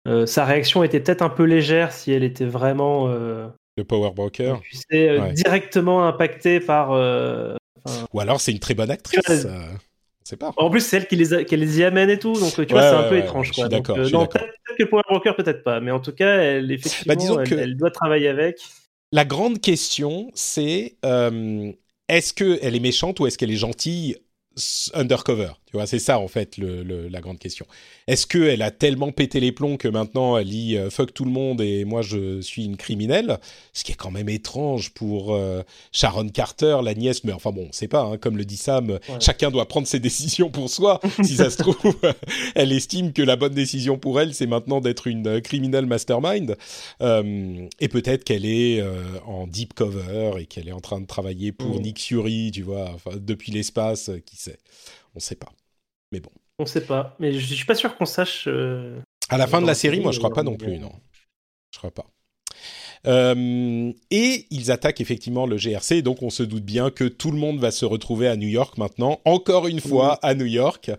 S2: euh, sa réaction était peut-être un peu légère si elle était vraiment, euh,
S1: Le power broker.
S2: tu sais, euh,
S1: Ouais.
S2: directement impactée par. euh,
S1: Ou alors c'est une très bonne actrice. Euh, pas.
S2: En plus, c'est elle qui les, a- qui les y amène et tout, donc tu vois, c'est un peu étrange.
S1: je suis d'accord,
S2: non,
S1: d'accord.
S2: peut-être que le Power Broker, peut-être pas, mais en tout cas, elle, effectivement,
S1: Bah, disons
S2: elle,
S1: que-
S2: elle doit travailler avec.
S1: La grande question, c'est euh, est-ce qu'elle est méchante ou est-ce qu'elle est gentille undercover? Tu vois, c'est ça en fait le, le- la grande question. Est-ce qu'elle a tellement pété les plombs que maintenant elle dit euh, fuck tout le monde et moi je suis une criminelle? Ce qui est quand même étrange pour euh, Sharon Carter, la nièce, mais enfin bon, c'est pas, hein, comme le dit Sam, chacun doit prendre ses décisions pour soi. si ça se trouve, elle estime que la bonne décision pour elle, c'est maintenant d'être une euh, criminelle mastermind. Euh, et peut-être qu'elle est en deep cover et qu'elle est en train de travailler pour
S2: Mm.
S1: Nick Fury, tu vois, enfin, depuis l'espace, qui sait. On sait pas. Mais bon.
S2: On sait pas, mais je, je suis pas sûr qu'on sache. euh,
S1: À la fin de la série, moi, je crois
S2: il y
S1: pas non plus, non. Je crois pas. Euh, et ils attaquent effectivement le GRC, donc on se doute bien que tout le monde va se retrouver à New York maintenant, encore une fois à New York.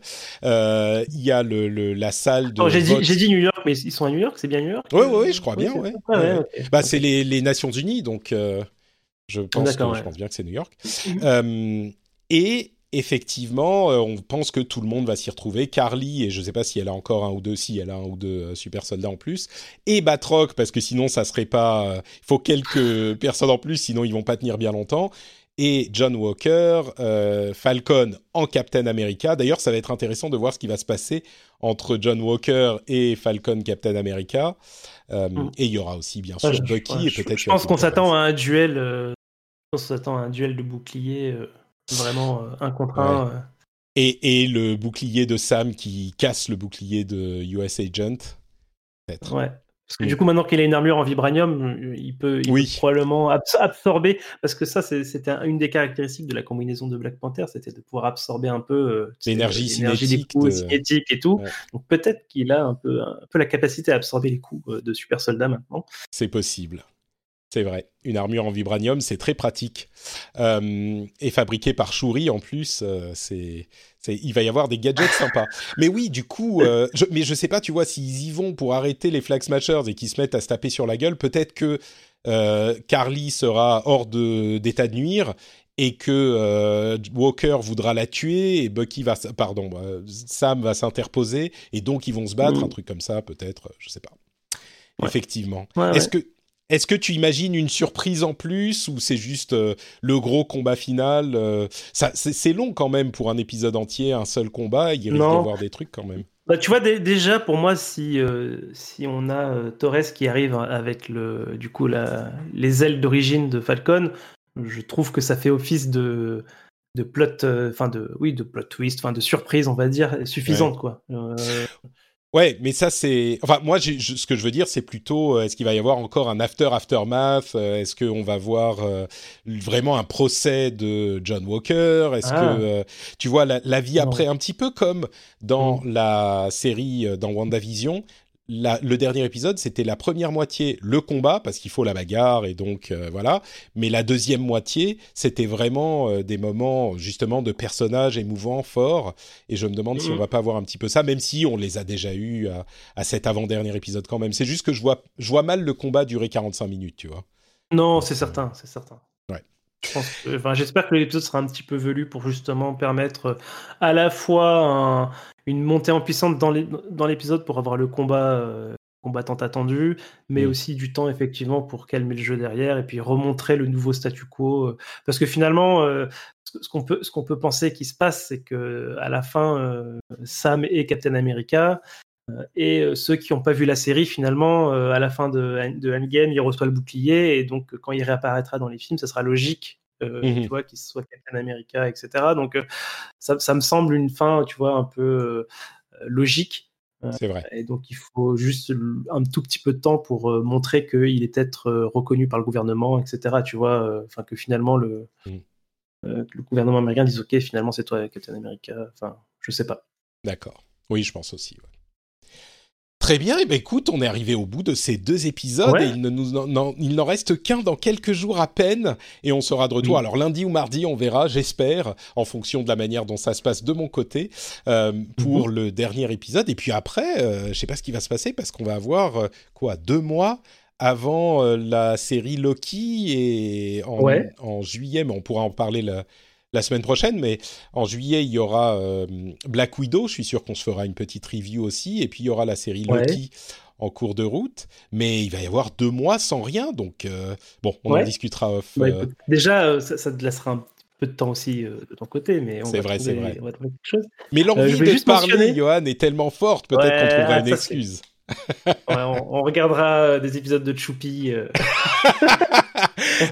S1: Euh, Il y a le, le- la salle de.
S2: Oh, j'ai dit, New York, mais ils sont à New York, c'est bien New York?
S1: Ouais, ouais, ouais, je crois bien, ouais.
S2: Ah, ouais.
S1: Bah, c'est les, les Nations Unies, donc euh, je, pense que,
S2: D'accord,
S1: je
S2: ouais.
S1: pense bien que c'est New York. Euh, et effectivement, euh, on pense que tout le monde va s'y retrouver. Carly, et je ne sais pas si elle a encore un ou deux, si elle a un ou deux euh, super soldats en plus, et Batroc, parce que sinon ça serait pas. euh, Il faut quelques personnes en plus, sinon ils vont pas tenir bien longtemps. Et John Walker, euh, Falcon en Captain America. D'ailleurs, ça va être intéressant de voir ce qui va se passer entre John Walker et Falcon Captain America. Euh,
S2: Mm.
S1: Et il y aura aussi, bien sûr, Bucky
S2: ouais,
S1: et
S2: je- pense qu'on s'attend à un duel. euh, qu'on s'attend à un duel de boucliers, euh, vraiment euh, un contre un. euh.
S1: Et, et le bouclier de Sam qui casse le bouclier de US Agent. Peut-être.
S2: Ouais. Parce que du coup, maintenant qu'il a une armure en vibranium, il peut, il
S1: Oui.
S2: peut probablement abs- absorber. Parce que ça, c'était un- une des caractéristiques de la combinaison de Black Panther, c'était de pouvoir absorber un peu euh, tu sais,
S1: L'énergie
S2: l'énergie des
S1: cinétique
S2: coups
S1: de-
S2: et tout.
S1: Ouais.
S2: Donc peut-être qu'il a un peu, un peu la capacité à absorber les coups de super soldats maintenant.
S1: C'est possible. C'est vrai. Une armure en vibranium, c'est très pratique. Euh, et fabriquée par Shuri en plus, euh, c'est, il va y avoir des gadgets sympas. Mais oui, du coup, euh, je, mais je sais pas, tu vois, s'ils y vont pour arrêter les Flag Smashers et qu'ils se mettent à se taper sur la gueule, peut-être que Carly sera hors de, d'état de nuire et que Walker voudra la tuer et Bucky va, pardon, euh, Sam va s'interposer et donc ils vont se battre,
S2: Mm.
S1: un truc comme ça, peut-être, je sais pas.
S2: Ouais.
S1: Effectivement.
S2: Ouais,
S1: Est-ce
S2: ouais.
S1: que est-ce que tu imagines une surprise en plus ou c'est juste euh, le gros combat final euh, ça, c'est, long quand même pour un épisode entier, un seul combat. Il risque d'y avoir des trucs quand même.
S2: Bah, tu vois, dé- déjà, pour moi, si, euh, si on a Torres qui arrive avec le, du coup, la, les ailes d'origine de Falcon, je trouve que ça fait office de, de plot, enfin de, oui, de plot twist, enfin de surprise, on va dire, suffisante, quoi.
S1: Ouais, mais ça c'est. Enfin, moi, je- ce que je veux dire, c'est plutôt euh, est-ce qu'il va y avoir encore un after aftermath euh, Est-ce qu'on va voir euh, vraiment un procès de John Walker? Est-ce
S2: Ah.
S1: que euh, tu vois la, la vie
S2: Non.
S1: après, un petit peu comme dans la série dans WandaVision la, le dernier épisode, c'était la première moitié le combat parce qu'il faut la bagarre et donc euh, voilà. Mais la deuxième moitié, c'était vraiment euh, des moments justement de personnages émouvants, forts. Et je me demande si on va pas voir un petit peu ça, même si on les a déjà eus à, à cet avant-dernier épisode quand même. C'est juste que je vois, je vois mal le combat durer 45 minutes, tu vois.
S2: Non, c'est certain, c'est certain.
S1: Ouais.
S2: Je pense que- enfin, j'espère que l'épisode sera un petit peu velu pour justement permettre euh, à la fois un- une montée en puissance dans l'é- dans l'épisode pour avoir le combat, euh, combattante attendue, mais
S1: Mm.
S2: aussi du temps effectivement pour calmer le jeu derrière et puis remontrer le nouveau statu quo. euh, Parce que finalement, euh, ce qu'on peut, penser qui se passe, c'est que à la fin, euh, Sam et Captain America euh, et euh, ceux qui n'ont pas vu la série, finalement, euh, à la fin de, de Endgame, il reçoit le bouclier et donc euh, quand il réapparaîtra dans les films, ça sera logique. Euh,
S1: Mhm.
S2: tu vois qu'il soit Captain America etc donc euh, ça, ça me semble une fin tu vois un peu euh, logique
S1: C'est vrai.
S2: et donc, il faut juste un tout petit peu de temps pour montrer qu'il est peut-être euh, reconnu par le gouvernement, etc. Tu vois, enfin que finalement le,
S1: Mm.
S2: euh, que le gouvernement américain dise OK, finalement c'est toi Captain America. Enfin, je sais pas.
S1: D'accord. Oui, je pense aussi. ouais. Très bien, et ben écoute, on est arrivé au bout de ces deux épisodes
S2: Ouais.
S1: et il ne nous en, n'en- il n'en reste qu'un dans quelques jours à peine et on sera de retour. Alors lundi ou mardi, on verra, j'espère, en fonction de la manière dont ça se passe de mon côté euh, pour le dernier épisode. Et puis après, euh, je sais pas ce qui va se passer parce qu'on va avoir euh, quoi deux mois avant euh, la série Loki et en,
S2: Ouais.
S1: en juillet, mais on pourra en parler la, la semaine prochaine. Mais en juillet, il y aura euh, Black Widow. Je suis sûr qu'on se fera une petite review aussi. Et puis il y aura la série
S2: Ouais.
S1: Loki en cours de route. Mais il va y avoir deux mois sans rien. Donc euh, bon, on en discutera off.
S2: Bah,
S1: euh,
S2: déjà, ça, ça te laissera un peu de temps aussi de ton côté, mais on
S1: C'est
S2: va
S1: vrai,
S2: trouver-
S1: c'est vrai.
S2: on va trouver quelque chose.
S1: Mais l'envie de parler,
S2: mentionner-
S1: Johan, est tellement forte. Peut-être qu'on trouvera une excuse.
S2: Ouais, on, on regardera des épisodes de Choupi. euh,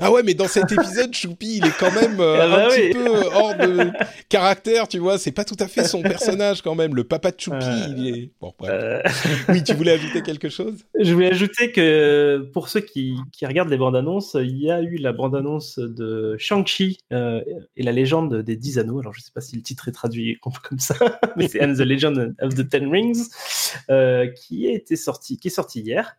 S1: Ah ouais, mais dans cet épisode, Choupi, il est quand même euh,
S2: Ah bah
S1: un petit peu hors de caractère, tu vois. C'est pas tout à fait son personnage quand même. Le papa de Choupi,
S2: Euh,
S1: il est. Bon, bref.
S2: euh,
S1: Oui, tu voulais ajouter quelque chose?
S2: Je voulais ajouter que pour ceux qui, qui regardent les bandes annonces, il y a eu la bande annonce de Shang-Chi euh, et la légende des 10 anneaux. Alors je sais pas si le titre est traduit comme comme ça, mais c'est And the Legend of the Ten Rings euh, qui a été sorti, qui est sorti hier.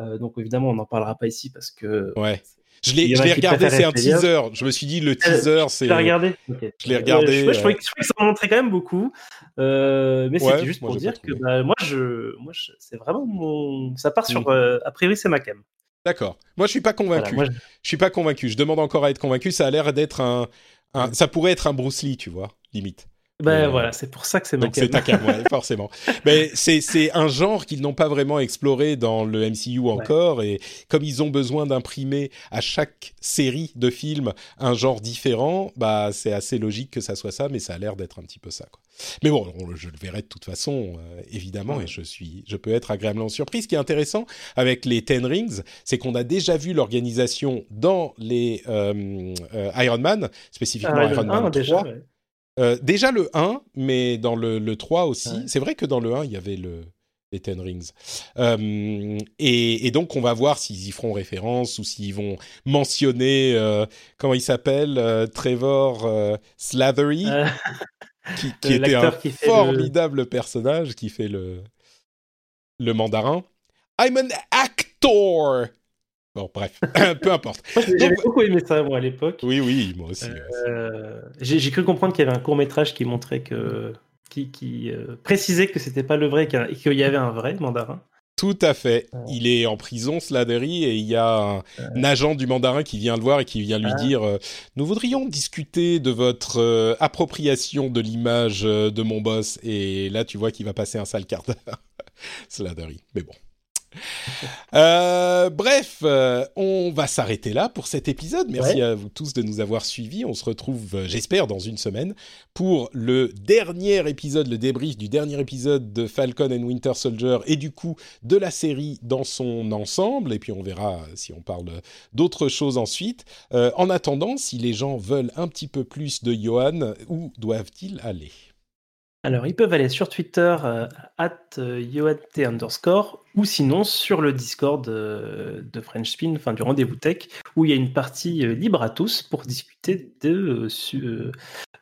S2: Euh, donc évidemment on n'en parlera pas ici parce que
S1: Ouais. Je l'ai, l'ai regardé, c'est un teaser. Je me suis dit, le teaser, c'est.
S2: regardé.
S1: Je l'ai regardé,
S2: je, trouvais que je trouvais que ça en montrait quand même beaucoup, Euh, mais
S1: Ouais,
S2: c'était juste pour dire que bah, moi je, moi je- c'est vraiment mon, ça part sur,
S1: Mm.
S2: euh, a priori c'est ma cam.
S1: D'accord. Moi, je suis pas convaincu.
S2: Voilà, moi, je-
S1: Je suis pas convaincu. Je demande encore à être convaincu. Ça a l'air d'être un, un- Ça pourrait être un Bruce Lee, tu vois, limite.
S2: Ben
S1: Euh,
S2: voilà, c'est pour ça que c'est ma
S1: Donc c'est ta
S2: cam.
S1: ouais, forcément. Mais c'est un genre qu'ils n'ont pas vraiment exploré dans le MCU encore, et comme ils ont besoin d'imprimer à chaque série de films un genre différent, bah c'est assez logique que ça soit ça, mais ça a l'air d'être un petit peu ça. Quoi. Mais bon, on- je le verrai de toute façon, euh, évidemment, et je suis, je peux être agréablement surpris. Ce qui est intéressant avec les Ten Rings, c'est qu'on a déjà vu l'organisation dans les euh, Iron Man, spécifiquement
S2: Ah,
S1: Iron Man
S2: 1,
S1: 3.
S2: déjà.
S1: Euh, déjà le 1, mais dans le, le 3 aussi.
S2: Ouais.
S1: C'est vrai que dans le 1, il y avait le, les Ten Rings. Euh, et, et donc, on va voir s'ils y feront référence ou s'ils vont mentionner, euh, comment il s'appelle, Trevor Slathery, qui, qui était un
S2: qui le-
S1: formidable personnage, qui fait le, le mandarin. I'm an actor Bon, bref, peu importe.
S2: J'avais beaucoup aimé ça moi à l'époque.
S1: Oui, oui, moi aussi.
S2: Euh, J'ai cru comprendre qu'il y avait un court métrage qui montrait que, qui, qui euh, précisait que c'était pas le vrai qu'il y avait un vrai mandarin.
S1: Tout à fait.
S2: Ouais.
S1: Il est en prison, Sladery, et il y a un, un agent du mandarin qui vient le voir et qui vient lui
S2: Ah.
S1: dire euh, Nous voudrions discuter de votre euh, appropriation de l'image euh, de mon boss. Et là, tu vois qu'il va passer un sale quart d'heure. Sladery. Mais bon. Euh, bref, euh, on va s'arrêter là pour cet épisode. Merci
S2: Ouais.
S1: à vous tous de nous avoir suivis. On se retrouve, euh, j'espère, dans une semaine pour le dernier épisode, le débrief du dernier épisode de Falcon and Winter Soldier et du coup de la série dans son ensemble. Et puis on verra si on parle d'autres choses ensuite. En attendant, si les gens veulent un petit peu plus de Johan, où doivent-ils aller?
S2: Alors, ils peuvent aller sur Twitter, euh, at euh, underscore, ou sinon sur le Discord euh, de French Spin, enfin du rendez-vous tech, où il y a une partie euh, libre à tous pour discuter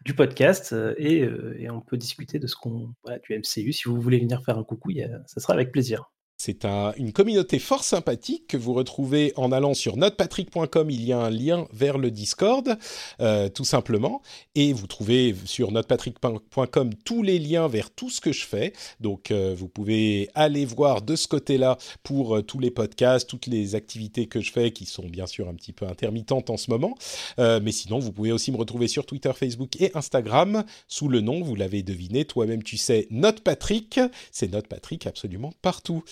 S2: du podcast et, on peut discuter de ce qu'on voilà, du MCU. Si vous voulez venir faire un coucou, ça sera avec plaisir.
S1: C'est un- une communauté fort sympathique que vous retrouvez en allant sur notepatrick.com. Il y a un lien vers le Discord, euh, tout simplement. Et vous trouvez sur notepatrick.com tous les liens vers tout ce que je fais. Donc, euh, vous pouvez aller voir de ce côté-là pour euh, tous les podcasts, toutes les activités que je fais, qui sont bien sûr un petit peu intermittentes en ce moment. Mais sinon, vous pouvez aussi me retrouver sur Twitter, Facebook et Instagram sous le nom, vous l'avez deviné, toi-même tu sais, Note Patrick. C'est Note Patrick absolument partout.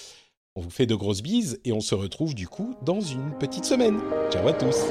S1: On vous fait de grosses bises et on se retrouve du coup dans une petite semaine. Ciao à tous.